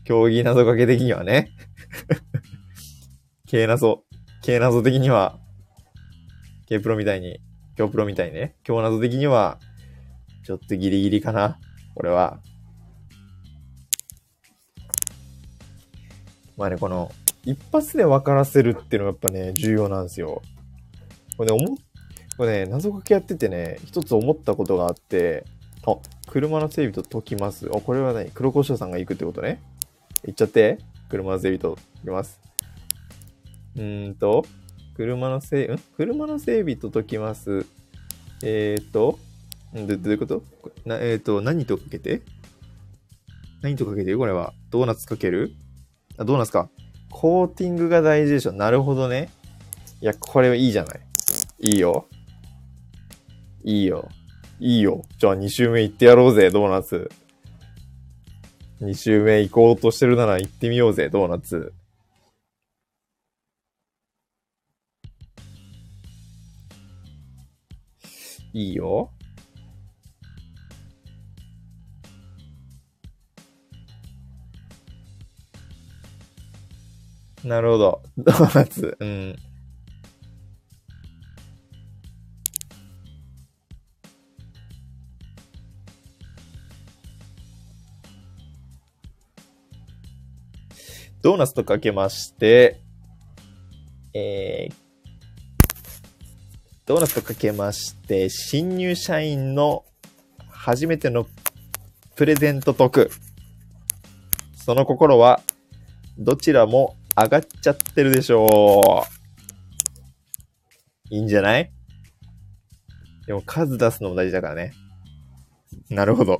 競技謎かけ的にはね。K 謎、K 謎的には、K プロみたいに、今日プロみたいにね、今日謎的には、ちょっとギリギリかな。これは。まあね、この、一発で分からせるっていうのがやっぱね、重要なんですよ。これね、思、これね、謎かけやっててね、一つ思ったことがあって、あ、車の整備と解きます。あ、これはね、黒胡椒さんが行くってことね。行っちゃって。車の整備と解きます。うんと、車の整備、ん？車の整備と解きます。えーと、どどういうこと？なえーと、何とかけて？何とかけて？これは。ドーナツかける？あ、ドーナツか。コーティングが大事でしょ。なるほどね。いや、これはいいじゃない。いいよ。いいよ。いいよ。じゃあ2周目行ってやろうぜ、ドーナツ。2周目行こうとしてるなら行ってみようぜ、ドーナツ。いいよ。なるほど。<laughs> ドーナツ。うん。ドーナツとかけまして、えー、ドーナツとかけまして、新入社員の初めてのプレゼント得。その心は、どちらも上がっちゃってるでしょう。いいんじゃない？でも数出すのも大事だからね。なるほど。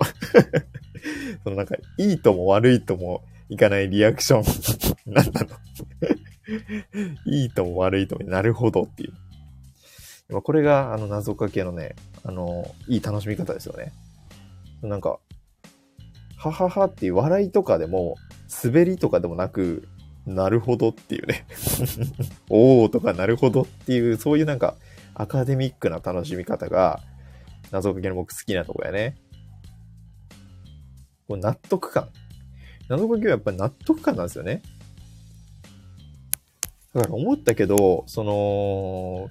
<laughs> そのなんか、いいとも悪いともいかないリアクション。<laughs> なんなの？<laughs> いいとも悪いとも、なるほどっていう。これが、あの、謎かけのね、あの、いい楽しみ方ですよね。なんか、はははっていう笑いとかでも、滑りとかでもなく、なるほどっていうね <laughs> おーとかなるほどっていう、そういうなんか、アカデミックな楽しみ方が、謎かけの僕好きなとこやね。こう納得感。謎かけはやっぱり納得感なんですよね。だから思ったけど、その、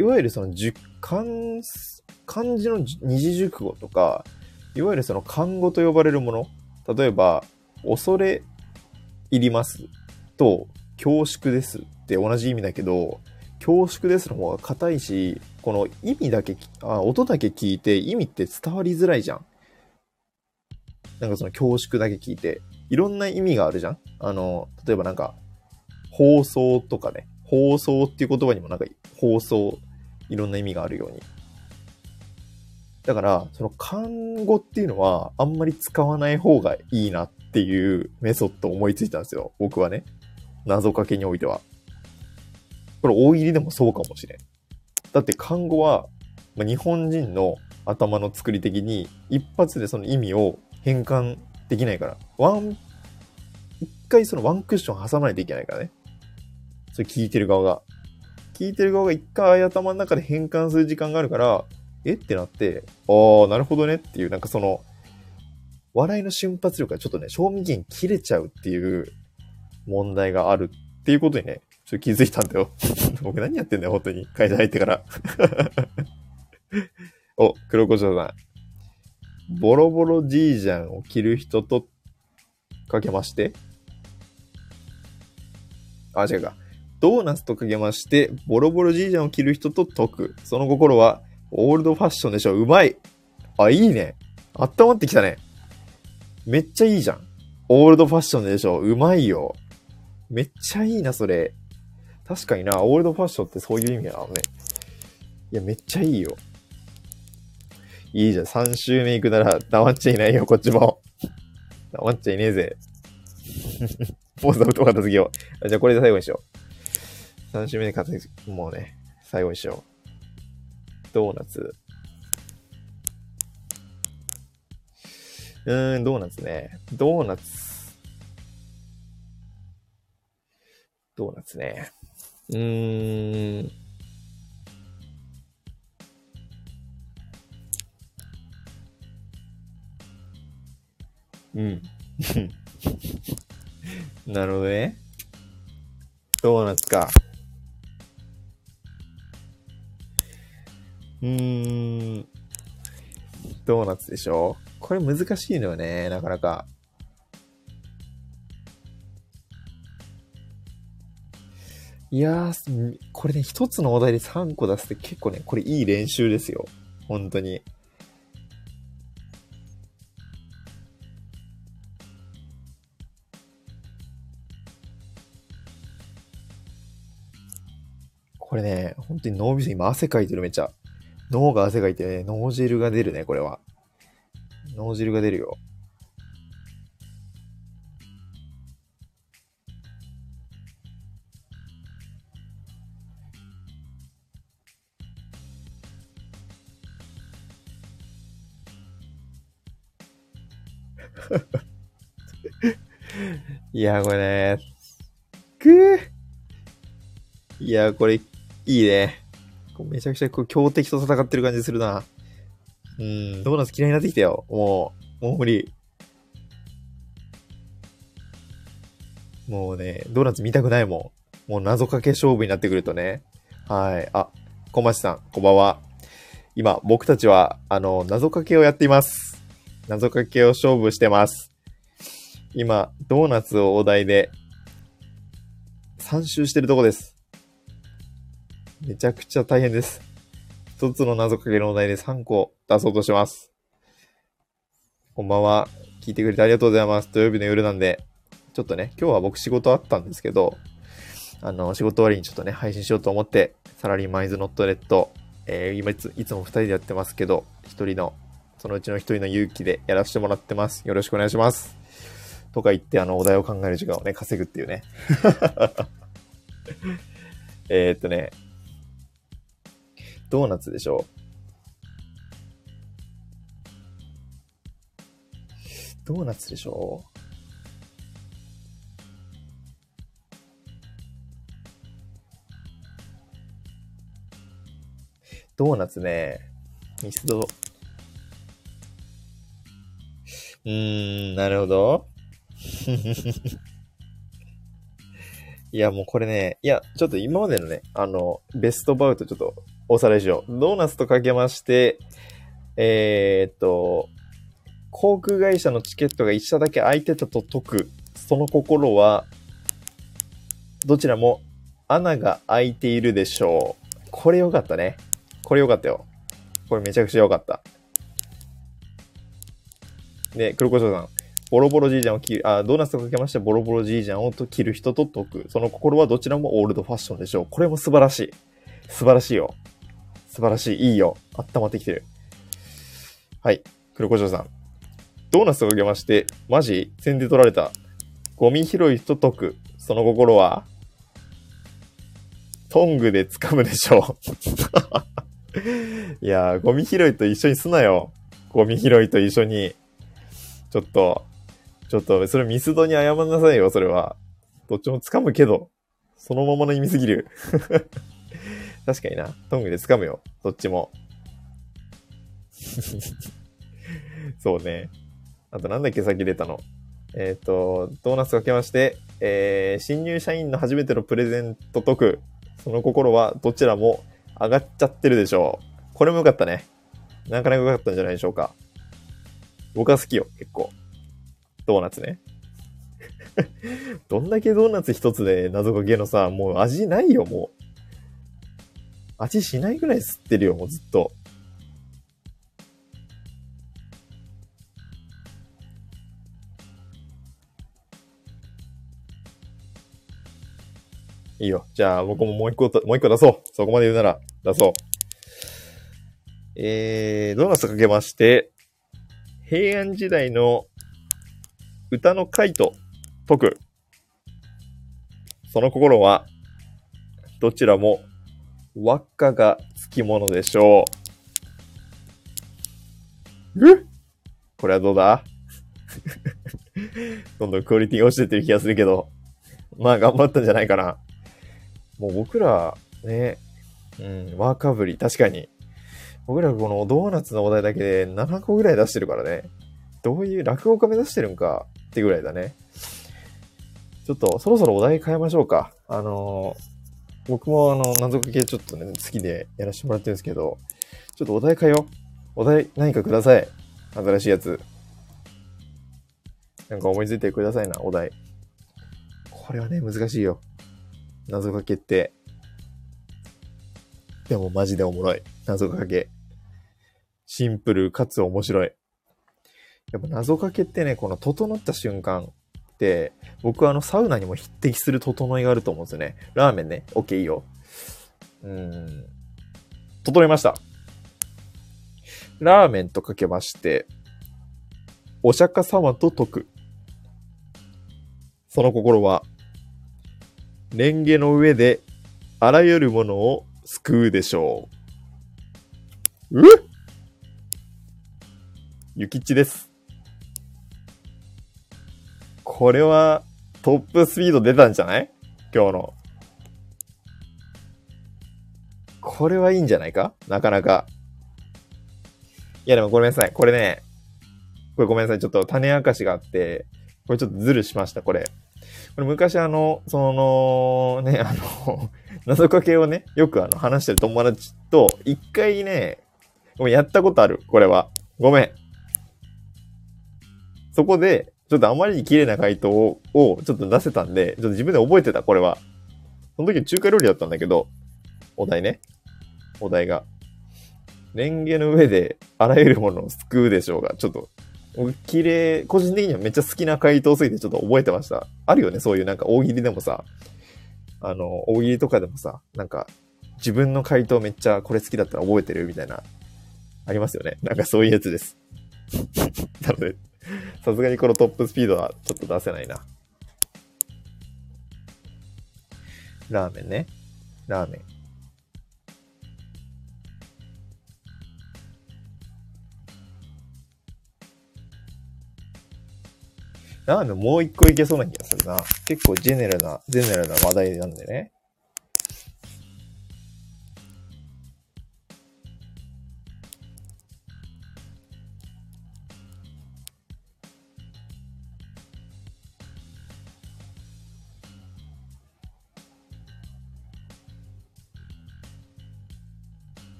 いわゆるその、漢、漢字の二字熟語とか、いわゆるその漢語と呼ばれるもの、例えば、恐れ入りますと、恐縮ですって同じ意味だけど、恐縮ですの方が硬いし、この意味だけ、あ、音だけ聞いて意味って伝わりづらいじゃん。なんかその恐縮だけ聞いて、いろんな意味があるじゃんあの、例えばなんか、放送とかね、放送っていう言葉にもなんか、放送、いろんな意味があるように。だから、その漢語っていうのは、あんまり使わない方がいいなっていうメソッドを思いついたんですよ。僕はね。謎かけにおいては。これ大喜利でもそうかもしれん。だって漢語は、まあ、日本人の頭の作り的に一発でその意味を変換できないから。ワン、一回そのワンクッション挟まないといけないからね。それ聞いてる側が。聞いてる側が一回頭の中で変換する時間があるから、え？ってなって、ああ、なるほどねっていう、なんかその、笑いの瞬発力がちょっとね、賞味期限切れちゃうっていう問題があるっていうことにね、ちょっと気づいたんだよ。<laughs> 僕何やってんだよ、本当に。会社入ってから <laughs> お、黒胡椒さん。ボロボロじいじゃんを着る人とかけまして、あ、違うか。ドーナツとかけまして、ボロボロじいじゃんを着る人と解く。その心は、オールドファッションでしょ。うまい。あ、いいね。あったまってきたね。めっちゃいいじゃん。オールドファッションでしょ。うまいよ。めっちゃいいな、それ。確かにな、オールドファッションってそういう意味なのね。いや、めっちゃいいよ。いいじゃん。3周目行くなら黙っちゃいないよ、こっちも。黙っちゃいねえぜ。もう座布団片付けよう。じゃあこれで最後にしよう。3周目で片付け、もうね、最後にしよう。ドーナツ。うーん、ドーナツね。ドーナツ。ドーナツね。うーん。うん。<laughs> なるほどね。ドーナツか。うん。ドーナツでしょ？これ難しいのよね、なかなか。いやー、これね、一つのお題で3個出すって結構ね、これいい練習ですよ。本当に。これね、本当に脳みそ今汗かいてるめちゃ。脳が汗かいてね、脳汁が出るね、これは。脳汁が出るよ。<laughs> いや、これね、くぅいや、これ、いいね。めちゃくちゃこう強敵と戦ってる感じするな。うん、ドーナツ嫌いになってきたよ。もう、もう無理。もうね、ドーナツ見たくないもん。もう謎かけ勝負になってくるとね。はい。あ、小町さん、こんばんは。今、僕たちは、あの、謎かけをやっています。謎かけを勝負してます。今、ドーナツをお題で、3周してるとこです。めちゃくちゃ大変です。一つの謎かけのお題で3個出そうとします。こんばんは。聞いてくれてありがとうございます。土曜日の夜なんで、ちょっとね、今日は僕仕事あったんですけど、あの、仕事終わりにちょっとね、配信しようと思って、サラリーマンイズノットレッド、えー、今いついつも2人でやってますけど、1人の、そのうちの1人の勇気でやらせてもらってます。よろしくお願いします。とか言って、あの、お題を考える時間をね、稼ぐっていうね。<laughs> えーっとね、ドーナツでしょ？ドーナツでしょ？ドーナツね、ミスド。うーん、なるほど。<laughs> いや、もうこれね、いや、ちょっと今までのね、あの、ベストバウトちょっとおさらいしよう。ドーナツとかけまして、えー、っと、航空会社のチケットが一社だけ空いてたと解く、その心は、どちらも穴が開いているでしょう。これよかったね。これよかったよ。これめちゃくちゃよかった。で、黒胡椒さん。ボロボロじいちゃんを切る、あ、ドーナツとかけましてボロボロじいちゃんをと切る人と解く。その心はどちらもオールドファッションでしょう。これも素晴らしい。素晴らしいよ。素晴らしい。いいよ。温まってきてる。はい。黒胡椒さん。ドーナツとかけまして、マジ先で取られた。ゴミ拾い人解く。その心はトングで掴むでしょう。<laughs> いやー、ゴミ拾いと一緒にすなよ。ゴミ拾いと一緒に。ちょっと、ちょっと、それミスドに謝んなさいよ、それは。どっちも掴むけど、そのままの意味すぎる。確かにな。トングで掴むよ。どっちも。<laughs> そうね。あとなんだっけ、さっき出たの。えっ、と、ドーナツかけまして、えー、新入社員の初めてのプレゼント解く。その心はどちらも上がっちゃってるでしょう。これもよかったね。なかなか良かったんじゃないでしょうか。僕は好きよ、結構。ドーナツね。<laughs> どんだけドーナツ一つで謎かけのさ、もう味ないよ、もう。味しないぐらい吸ってるよ、もうずっと。いいよ。じゃあ、僕ももう一個、もう一個出そう。そこまで言うなら、出そう。えー、ドーナツかけまして、平安時代の歌の回と解く。その心は、どちらも輪っかがつきものでしょう。え？これはどうだ？<laughs> どんどんクオリティが落ちてってる気がするけど。まあ頑張ったんじゃないかな。もう僕ら、ね、うん、ワーカブリ、確かに。僕らこのドーナツのお題だけで7個ぐらい出してるからね。どういう落語家目指してるんかってぐらいだね。ちょっとそろそろお題変えましょうか。あのー僕もあの、謎かけちょっとね、好きでやらせてもらってるんですけど、ちょっとお題変えよう。お題何かください。新しいやつ。なんか思いついてくださいな、お題。これはね、難しいよ。謎かけって。でもマジでおもろい。謎かけ。シンプルかつ面白い。やっぱ謎かけってね、この整った瞬間、僕はあのサウナにも匹敵する整いがあると思うんですよね。ラーメンね。OK いいよ。うん。整いました。ラーメンとかけまして、お釈迦様と解く。その心は、レンゲの上であらゆるものを救うでしょう。うっ？ゆきちです。これはトップスピード出たんじゃない？今日の。これはいいんじゃないか？なかなか。いやでもごめんなさい。これね、これごめんなさい。ちょっと種明かしがあって、これちょっとズルしました、これ。これ昔あの、その、ね、あの、<laughs> 謎かけをね、よくあの話してる友達と、一回ね、ごめん、やったことある、これは。ごめん。そこで、ちょっとあまりに綺麗な回答を、ちょっと出せたんで、ちょっと自分で覚えてた、これは。その時中華料理だったんだけど、お題ね。お題が。レンゲの上であらゆるものを救うでしょうが、ちょっと、僕綺麗、個人的にはめっちゃ好きな回答すぎてちょっと覚えてました。あるよね、そういうなんか大喜利でもさ、あの、大喜利とかでもさ、なんか、自分の回答めっちゃこれ好きだったら覚えてるみたいな、ありますよね。なんかそういうやつです。<laughs> なので、<laughs> さすがにこのトップスピードはちょっと出せないな。ラーメンね。ラーメン。ラーメンもう一個いけそうな気がするな。結構ジェネラルな、ジェネラルな話題なんでね。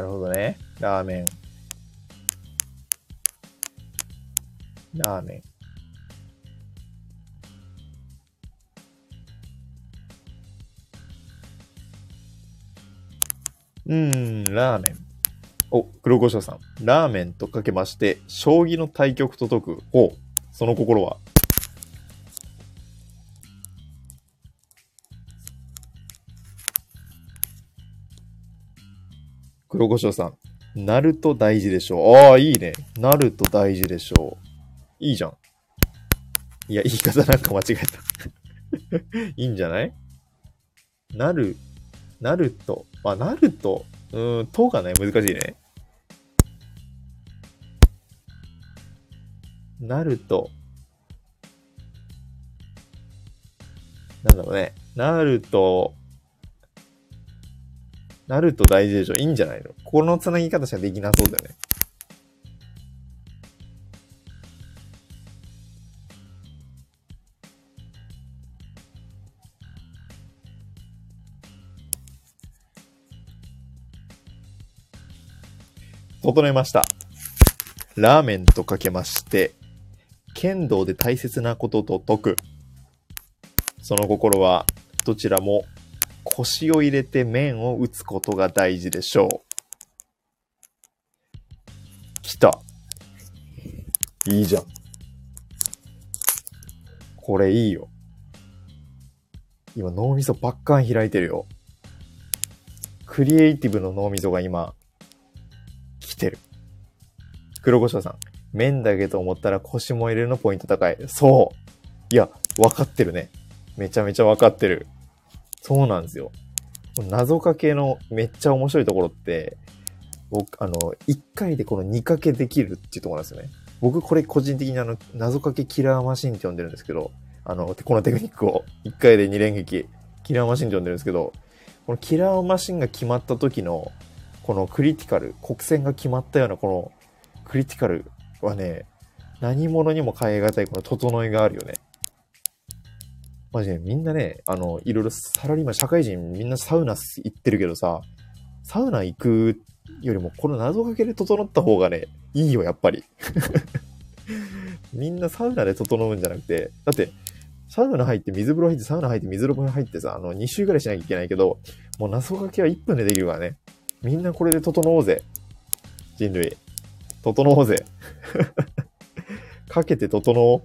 なるほどね。ラーメン。ラーメン。うーん、ラーメン。お、黒胡椒さん。ラーメンとかけまして、将棋の対局と解く。おその心は？黒胡椒さん。なると大事でしょう。ああ、いいね。なると大事でしょう。いいじゃん。いや、言い方なんか間違えた。<laughs> いいんじゃない？なる、なると。あ、なると、うん、とがね、難しいね。なると、なんだろうね。なると、なると大事でしょ。いいんじゃないの？このつなぎ方しかできなそうだよね。整えました。ラーメンとかけまして、剣道で大切なことと解く。その心は、どちらも腰を入れて面を打つことが大事でしょう。来た。いいじゃん。これいいよ。今脳みそばっかん開いてるよ。クリエイティブの脳みそが今、来てる。黒胡椒さん。面だけと思ったら腰も入れるのポイント高い。そう。いや、わかってるね。めちゃめちゃわかってる。そうなんですよ。謎かけのめっちゃ面白いところって、僕、あの、1回でこの2かけできるっていうところなんですよね。僕これ個人的にあの、謎かけキラーマシンって呼んでるんですけど、あの、このテクニックを1回で2連撃、キラーマシンって呼んでるんですけど、このキラーマシンが決まった時の、このクリティカル、国戦が決まったようなこのクリティカルはね、何者にも変え難いこの整いがあるよね。マジでみんなね、あの、いろいろサラリーマン、社会人みんなサウナ行ってるけどさ、サウナ行くよりもこの謎かけで整った方がね、いいよ、やっぱり。<laughs> みんなサウナで整うんじゃなくて、だって、サウナ入って水風呂入ってサウナ入って水風呂入ってさ、あの、2週ぐらいしなきゃいけないけど、もう謎かけは1分でできるからね。みんなこれで整おうぜ。人類。整おうぜ。<laughs> かけて整おう。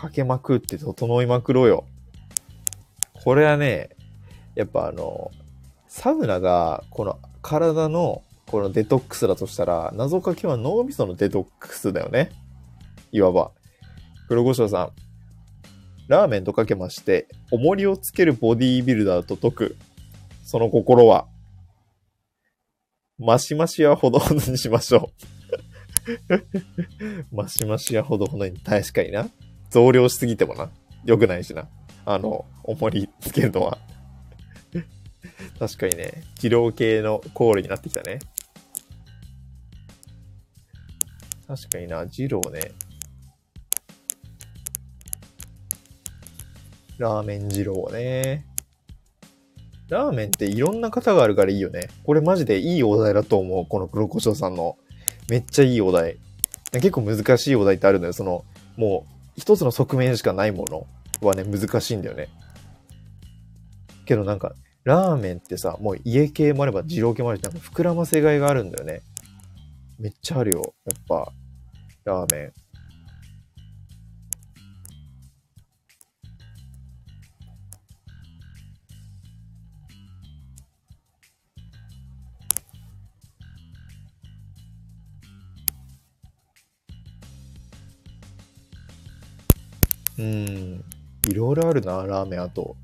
かけまくって整いまくろうよ。これはね、やっぱあの、サウナがこの体のこのデトックスだとしたら、謎かけは脳みそのデトックスだよね。いわば。黒胡椒さん。ラーメンとかけまして、重りをつけるボディービルダーと解く。その心は、マシマシはほどほどにしましょう。<laughs> マシマシはほどほどに。確かにな。増量しすぎてもな。良くないしな。あの、重りつけるのは。<laughs> 確かにね、治療系のコールになってきたね。確かにな、二郎ね。ラーメン二郎ね。ラーメンっていろんな型があるからいいよね。これマジでいいお題だと思う。この黒胡椒さんの。めっちゃいいお題。結構難しいお題ってあるのよ。その、もう、一つの側面しかないものはね、難しいんだよね。けどなんか、ラーメンってさ、もう家系もあれば二郎系もあるなんか膨らませがいがあるんだよね。めっちゃあるよ。やっぱ、ラーメン。うん。いろいろあるな、ラーメンあと。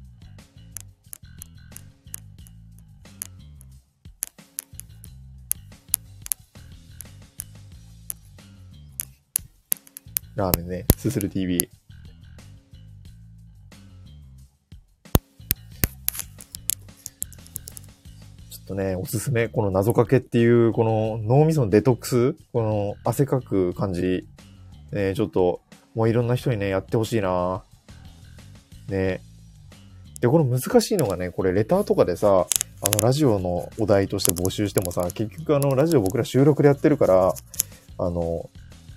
ラーメンね。すする TV。ちょっとね、おすすめ。この謎かけっていう、この脳みそのデトックス、この汗かく感じ？ね、ちょっともういろんな人にね、やってほしいなねで、この難しいのがね、これレターとかでさ、あの、ラジオのお題として募集してもさ、結局あの、ラジオ僕ら収録でやってるから、あの、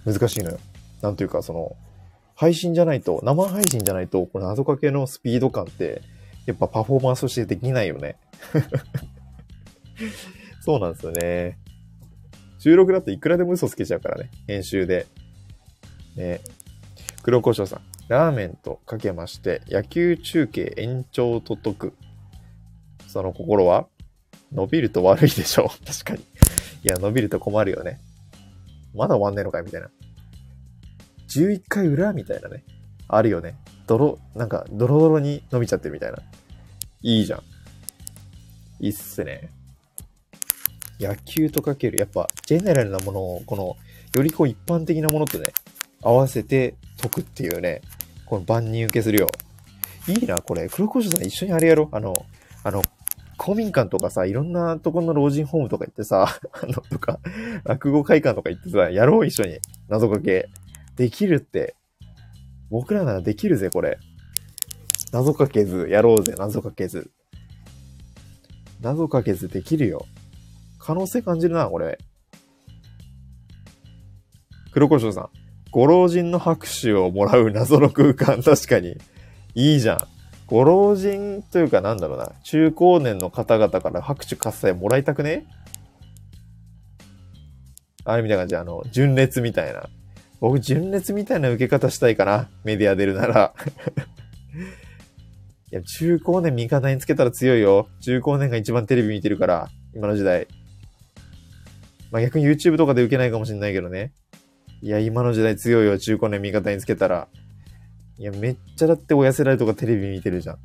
難しいのよ。なんというか、その、配信じゃないと、生配信じゃないと、この謎かけのスピード感って、やっぱパフォーマンスとしてできないよね。<laughs> そうなんですよね。収録だといくらでも嘘つけちゃうからね。編集で。ね。黒胡椒さん。ラーメンとかけまして、野球中継延長と解く。その心は？伸びると悪いでしょう。<laughs> 確かに。いや、伸びると困るよね。まだ終わんねえのかいみたいな。11回裏みたいなね。あるよね。泥、なんか、ドロドロに伸びちゃってるみたいな。いいじゃん。いいっすね。野球とかける。やっぱ、ジェネラルなものを、この、よりこう一般的なものとね、合わせて解くっていうね、この万人受けするよ。いいな、これ。黒胡椒さん一緒にあれやろあの、あの、公民館とかさ、いろんなところの老人ホームとか行ってさ、<laughs> あの、とか、落語会館とか行ってさ、やろう、一緒に。謎かけ。できるって。僕らならできるぜ、これ。謎かけず、やろうぜ、謎かけず。謎かけずできるよ。可能性感じるな、これ。黒胡椒さん。ご老人の拍手をもらう謎の空間、<laughs> 確かに。いいじゃん。ご老人というかなんだろうな。中高年の方々から拍手喝采もらいたくね？あれみたいな感じあの、純烈みたいな。僕、純烈みたいな受け方したいかな。メディア出るなら。<laughs> いや、中高年味方につけたら強いよ。中高年が一番テレビ見てるから、今の時代。まあ、逆に YouTube とかで受けないかもしれないけどね。いや、今の時代強いよ、中古年味方につけたら。いや、めっちゃだって親世代とかテレビ見てるじゃん。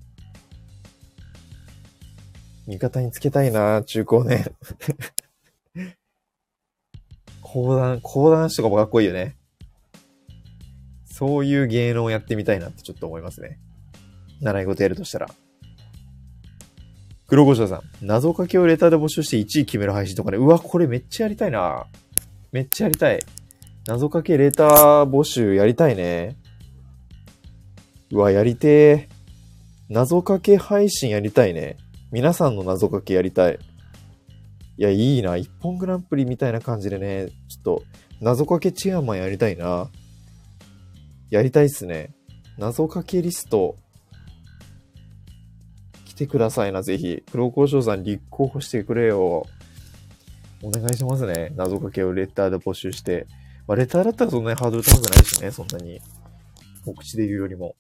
味方につけたいな、中高年。<laughs> 講談、講談師とかもかっこいいよね。そういう芸能をやってみたいなってちょっと思いますね。習い事やるとしたら。黒胡椒さん、謎かけをレターで募集して1位決める配信とかね。うわ、これめっちゃやりたいな。めっちゃやりたい。謎かけレター募集やりたいね。うわ、やりてー。謎かけ配信やりたいね。皆さんの謎かけやりたい。いや、いいな。一本グランプリみたいな感じでね、ちょっと、謎かけチェアマンやりたいな。やりたいっすね。謎かけリスト、来てくださいな、ぜひ。黒交渉さん立候補してくれよ。お願いしますね。謎かけをレターで募集して。まあ、レターだったらそんなにハードル高くないしね、そんなに。告知で言うよりも。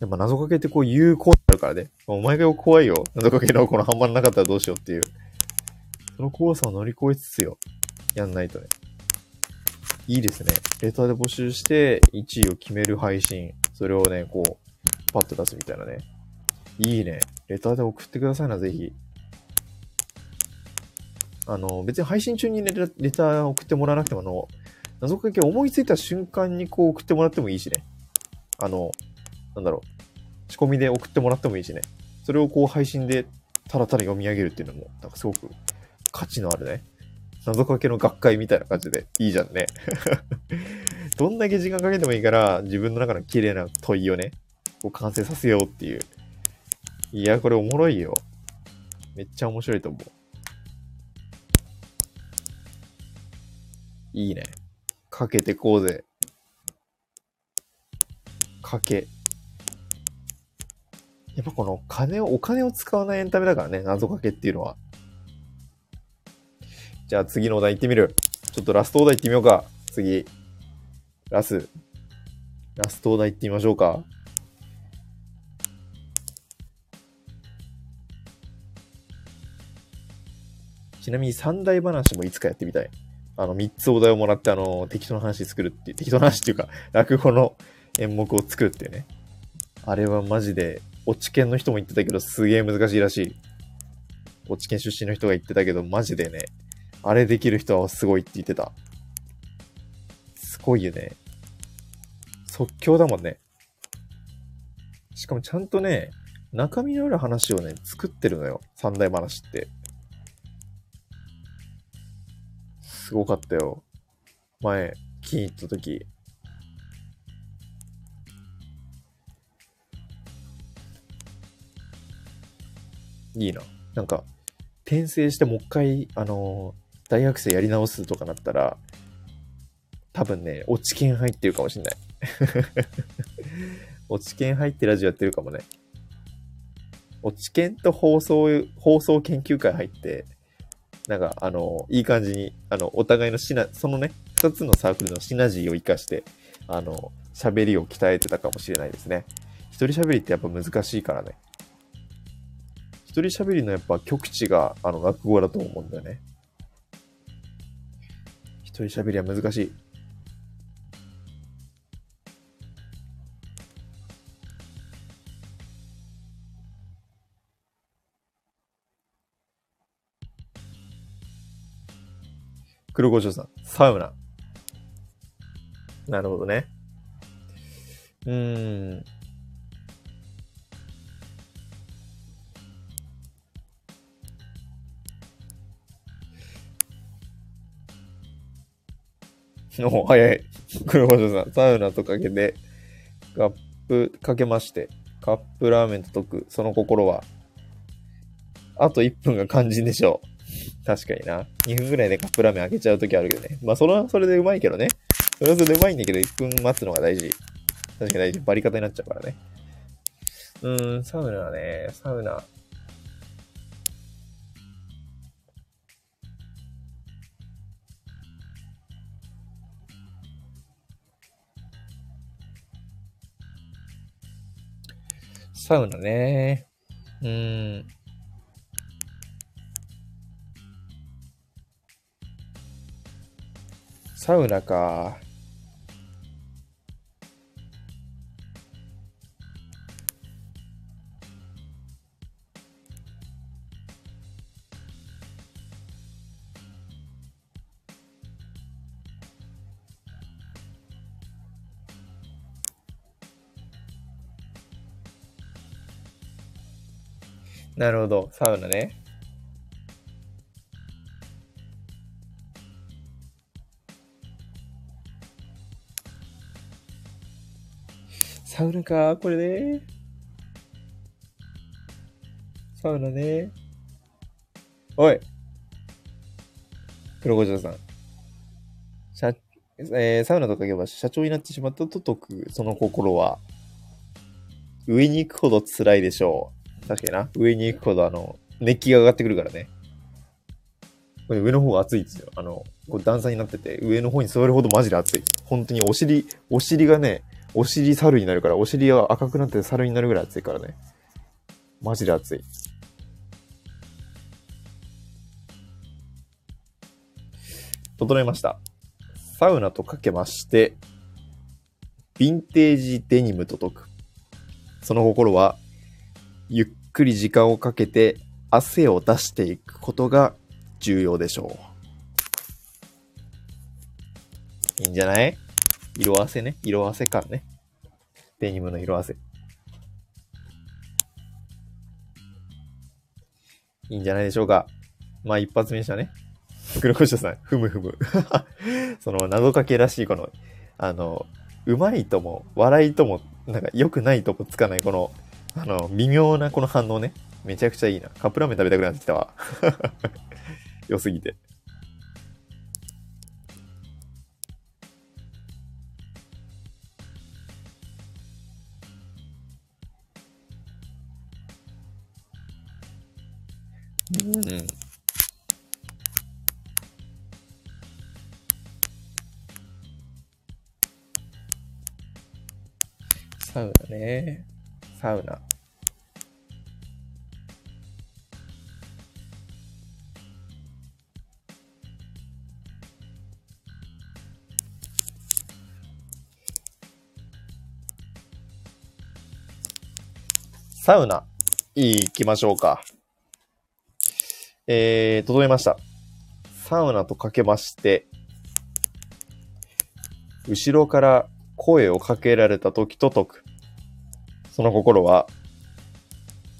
やっぱ謎かけってこう有効になるからね。お前が怖いよ。謎かけのこの半端なかったらどうしようっていう。その怖さを乗り越えつつよ。やんないとね。いいですね。レターで募集して、1位を決める配信。それをね、こう、パッと出すみたいなね。いいね。レターで送ってくださいな、ぜひ。あの、別に配信中にレレター送ってもらわなくても、あの、謎かけ思いついた瞬間にこう送ってもらってもいいしね。あの、なんだろう。仕込みで送ってもらってもいいしね。それをこう配信でただただ読み上げるっていうのも、なんかすごく価値のあるね。謎かけの学会みたいな感じでいいじゃんね。<laughs> どんだけ時間かけてもいいから、自分の中の綺麗な問いをね、こう完成させようっていう。いや、これおもろいよ。めっちゃ面白いと思う。いいね。かけてこうぜ。かけ。やっぱこの金を、お金を使わないエンタメだからね、謎かけっていうのは。じゃあ次のお題行ってみる。ちょっとラストお題行ってみようか。次。ラス。ラストお題行ってみましょうか。ちなみに三大話もいつかやってみたい。あの、三つお題をもらって、あの、適当な話作るっていう、適当な話っていうか、落語の演目を作るっていうね。あれはマジで落ち研の人も言ってたけど、すげえ難しいらしい。落ち研出身の人が言ってたけど、マジでね、あれできる人はすごいって言ってた。すごいよね。即興だもんね。しかもちゃんとね、中身のある話をね、作ってるのよ。三大話って。すごかったよ。前、気に入った時。いいな。なんか、転生してもう一回、あのー、大学生やり直すとかなったら、多分ね、落ち券入ってるかもしんない。<laughs> 落ち券入ってラジオやってるかもね。落ち券と放送、放送研究会入って、なんか、あの、いい感じに、あの、お互いのシナ、そのね、二つのサークルのシナジーを活かして、あの、喋りを鍛えてたかもしれないですね。一人喋りってやっぱ難しいからね。一人喋りのやっぱ極地があの落語だと思うんだよね。一人喋りは難しい。黒胡椒さん、サウナ。なるほどね。うーん。お早い。黒本さん、サウナとかけて、カップかけまして、カップラーメンと解く、その心は、あと1分が肝心でしょう。確かにな。2分ぐらいでカップラーメン開けちゃうときあるけどね。まあ、それはそれでうまいけどね。それはそれでうまいんだけど、1分待つのが大事。確かに大事。バリ方になっちゃうからね。うーん、サウナね。サウナ。サウナね。うん。サウナか。なるほど、サウナね。サウナか、これね。サウナね。おい。黒五条さん。社、えー、サウナとかけば社長になってしまったと解く、その心は、上に行くほど辛いでしょう。確かにな。上に行くほどあの、熱気が上がってくるからね。これ上の方が暑いですよ。あの、こう段差になってて、上の方に座るほどマジで暑い。本当にお尻、お尻がね、お尻猿になるから、お尻が赤くなって猿になるぐらい暑いからね。マジで暑い。整えました。サウナとかけまして、ヴィンテージデニムと解く。その心は、ゆっくり時間をかけて汗を出していくことが重要でしょう。いいんじゃない？色あせね。色あせ感ね。デニムの色あせ。いいんじゃないでしょうか。まあ一発目でしたね。黒コショウさん、ふむふむ。<laughs> その謎かけらしいこの、あの、うまいとも、笑いとも、なんか良くないとこつかないこの、あの、微妙なこの反応ね。めちゃくちゃいいな。カップラーメン食べたくなってきたわ。<laughs> 良すぎて。うん。サウナね。サウナ。サウナ、い行きましょうか。えー、整えました。サウナとかけまして、後ろから声をかけられた時と解く。その心は、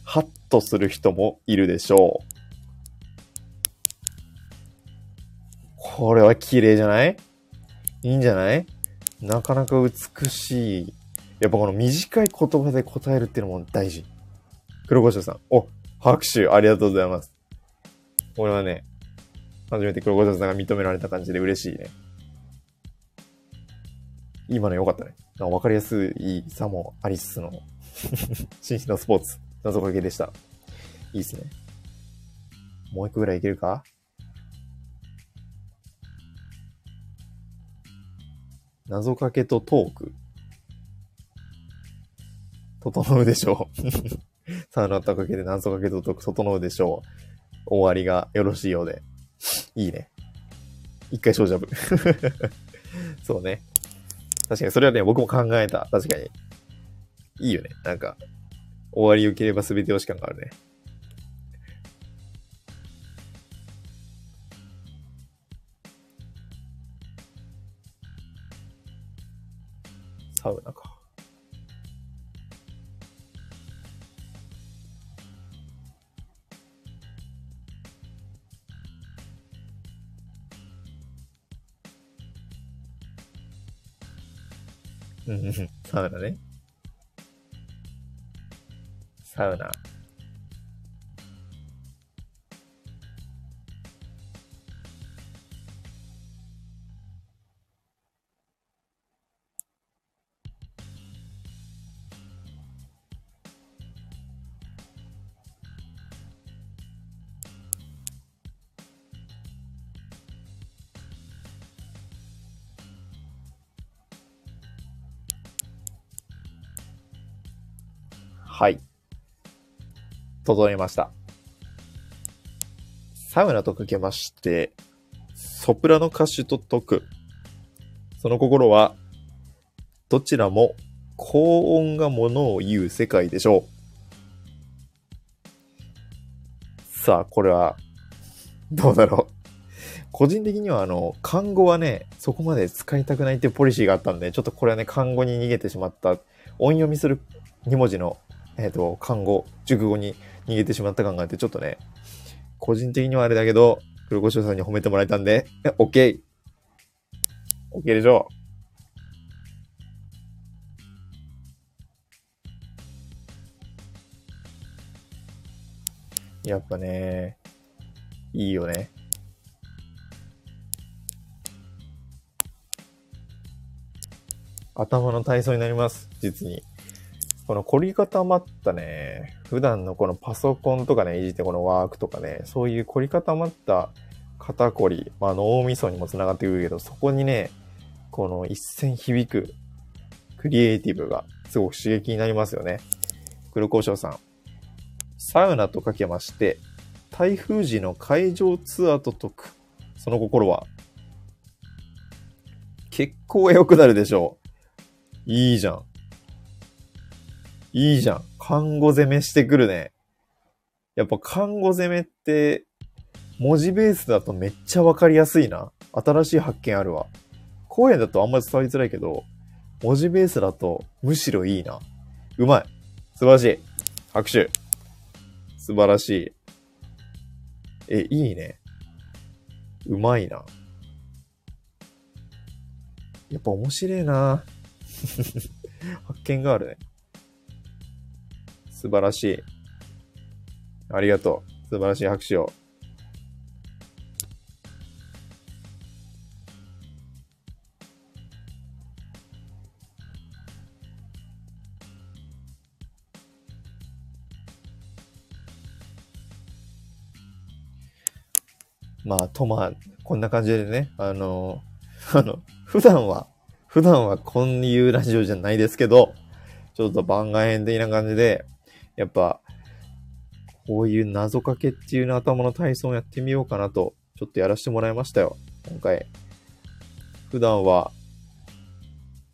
ハッとする人もいるでしょう。これは綺麗じゃない？いいんじゃない？なかなか美しい。やっぱこの短い言葉で答えるっていうのも大事。黒胡椒さん。お、拍手ありがとうございます。これはね、初めて黒胡椒さんが認められた感じで嬉しいね。今の良かったね。なんかりやすいさもありつつの <laughs> 紳士のスポーツ、謎かけでした。いいっすね。もう一個ぐらいいけるか？謎かけとトーク。整うでしょう。サウナとかけで謎かけとトーク整うでしょう。終わりがよろしいようで。<laughs> いいね。一回小ジャブ。<laughs> そうね。確かにそれはね、僕も考えた。確かに。いいよね。なんか、終わり良ければ全てよし感があるね。サウナか。うんうんうんサウナね。サウナ。はい。整いました。サウナとかけまして、ソプラノ歌手と解く。その心は、どちらも高音がものを言う世界でしょう。さあ、これは、どうだろう。個人的には、あの、漢語はね、そこまで使いたくないっていうポリシーがあったんで、ちょっとこれはね、漢語に逃げてしまった。音読みする2文字のえっ、と、看護、熟語に逃げてしまった感があって、ちょっとね、個人的にはあれだけど、黒胡椒さんに褒めてもらえたんで、え、OK! OK でしょう。やっぱね、いいよね。頭の体操になります。実に。この凝り固まったね、普段のこのパソコンとかね、いじってこのワークとかね、そういう凝り固まった肩こり、まあ脳みそにもつながってくるけど、そこにね、この一線響くクリエイティブがすごく刺激になりますよね。黒胡椒さん。サウナとかけまして、台風時の会場ツアーと解く。その心は、結構良くなるでしょう。いいじゃん。いいじゃん。看護攻めしてくるね。やっぱ看護攻めって、文字ベースだとめっちゃわかりやすいな。新しい発見あるわ。声だとあんまり伝わりづらいけど、文字ベースだとむしろいいな。うまい。素晴らしい。拍手。素晴らしい。え、いいね。うまいな。やっぱ面白いな。<laughs> 発見があるね。素晴らしい。ありがとう。素晴らしい拍手を。まあ、とまあ、こんな感じでね、あの、<laughs> あの、普段は、普段はこういうラジオじゃないですけど、ちょっと番外編的な感じで、やっぱ、こういう謎かけっていうの頭の体操をやってみようかなと、ちょっとやらせてもらいましたよ。今回。普段は、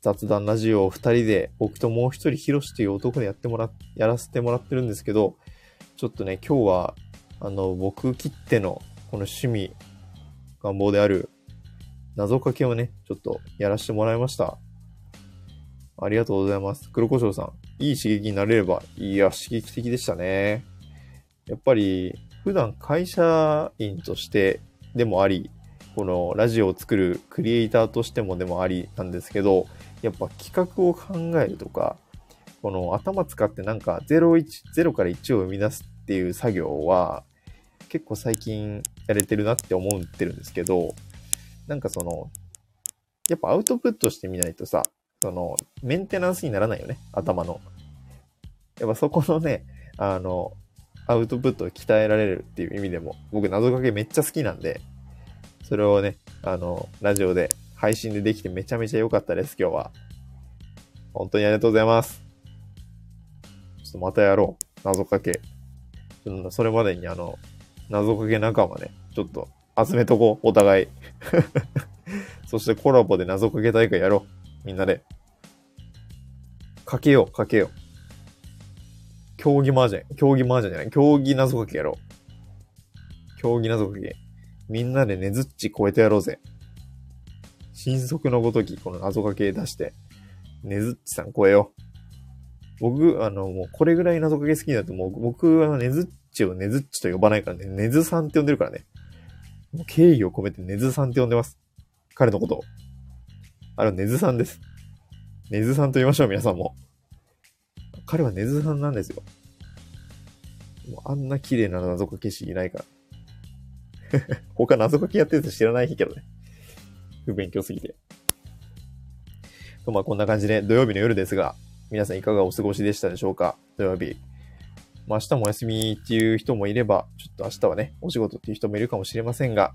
雑談ラジオを二人で、僕ともう一人ヒロシという男でやってもら、やらせてもらってるんですけど、ちょっとね、今日は、あの、僕きっての、この趣味、願望である、謎かけをね、ちょっとやらせてもらいました。ありがとうございます。黒胡椒さん。いい刺激になれれば、いや、刺激的でしたね。やっぱり、普段会社員としてでもあり、このラジオを作るクリエイターとしてもでもありなんですけど、やっぱ企画を考えるとか、この頭使ってなんか0、1、0から1を生み出すっていう作業は、結構最近やれてるなって思ってるんですけど、なんかその、やっぱアウトプットしてみないとさ、その、メンテナンスにならないよね、頭の。やっぱそこのね、あの、アウトプットを鍛えられるっていう意味でも、僕謎かけめっちゃ好きなんで、それをね、あの、ラジオで配信でできてめちゃめちゃ良かったです、今日は。本当にありがとうございます。ちょっとまたやろう。謎かけ。それまでにあの、謎かけ仲間ね、ちょっと集めとこう、お互い。<laughs> そしてコラボで謎かけ大会やろう。みんなで。かけよう、かけよう。競技麻雀、競技麻雀じゃない、競技謎かけやろう。競技謎かけ。みんなでねずっち超えてやろうぜ。新速のごとき、この謎かけ出して、ねずっちさん超えよう。僕、あの、もうこれぐらい謎かけ好きだと、もう僕はねずっちをねずっちと呼ばないからね、ねずさんって呼んでるからね。もう敬意を込めてねずさんって呼んでます。彼のことを。あれはねずさんです。ねずさんと言いましょう、皆さんも。彼はねずさんなんですよ。もうあんな綺麗な謎かけ師いないから。<laughs> 他謎かけやってる人知らないけどね。不勉強すぎて。とまあこんな感じで土曜日の夜ですが、皆さんいかがお過ごしでしたでしょうか？土曜日。まあ明日もお休みっていう人もいれば、ちょっと明日はね、お仕事っていう人もいるかもしれませんが、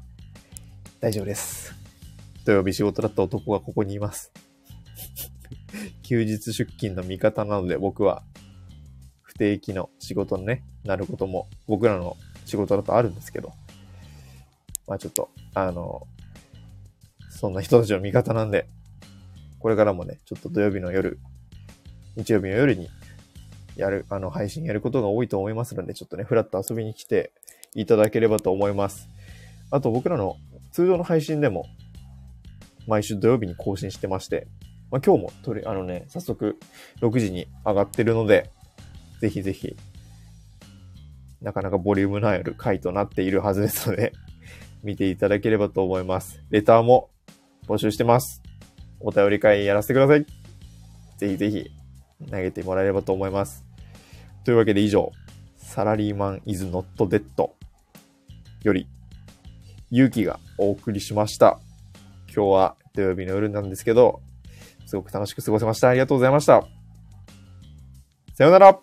大丈夫です。土曜日仕事だった男がここにいます。休日出勤の味方なので僕は不定期の仕事にね、なることも僕らの仕事だとあるんですけど、まあちょっと、あの、そんな人たちの味方なんで、これからもね、ちょっと土曜日の夜、日曜日の夜にやる、あの、配信やることが多いと思いますので、ちょっとね、ふらっと遊びに来ていただければと思います。あと僕らの通常の配信でも、毎週土曜日に更新してまして、まあ、今日もとり、あのね、早速6時に上がってるので、ぜひぜひ、なかなかボリュームのある回となっているはずですので、<laughs> 見ていただければと思います。レターも募集してます。お便り会やらせてください。ぜひぜひ投げてもらえればと思います。というわけで以上、サラリーマン is not dead より、勇気がお送りしました。今日は土曜日の夜なんですけど、すごく楽しく過ごせました。ありがとうございました。さようなら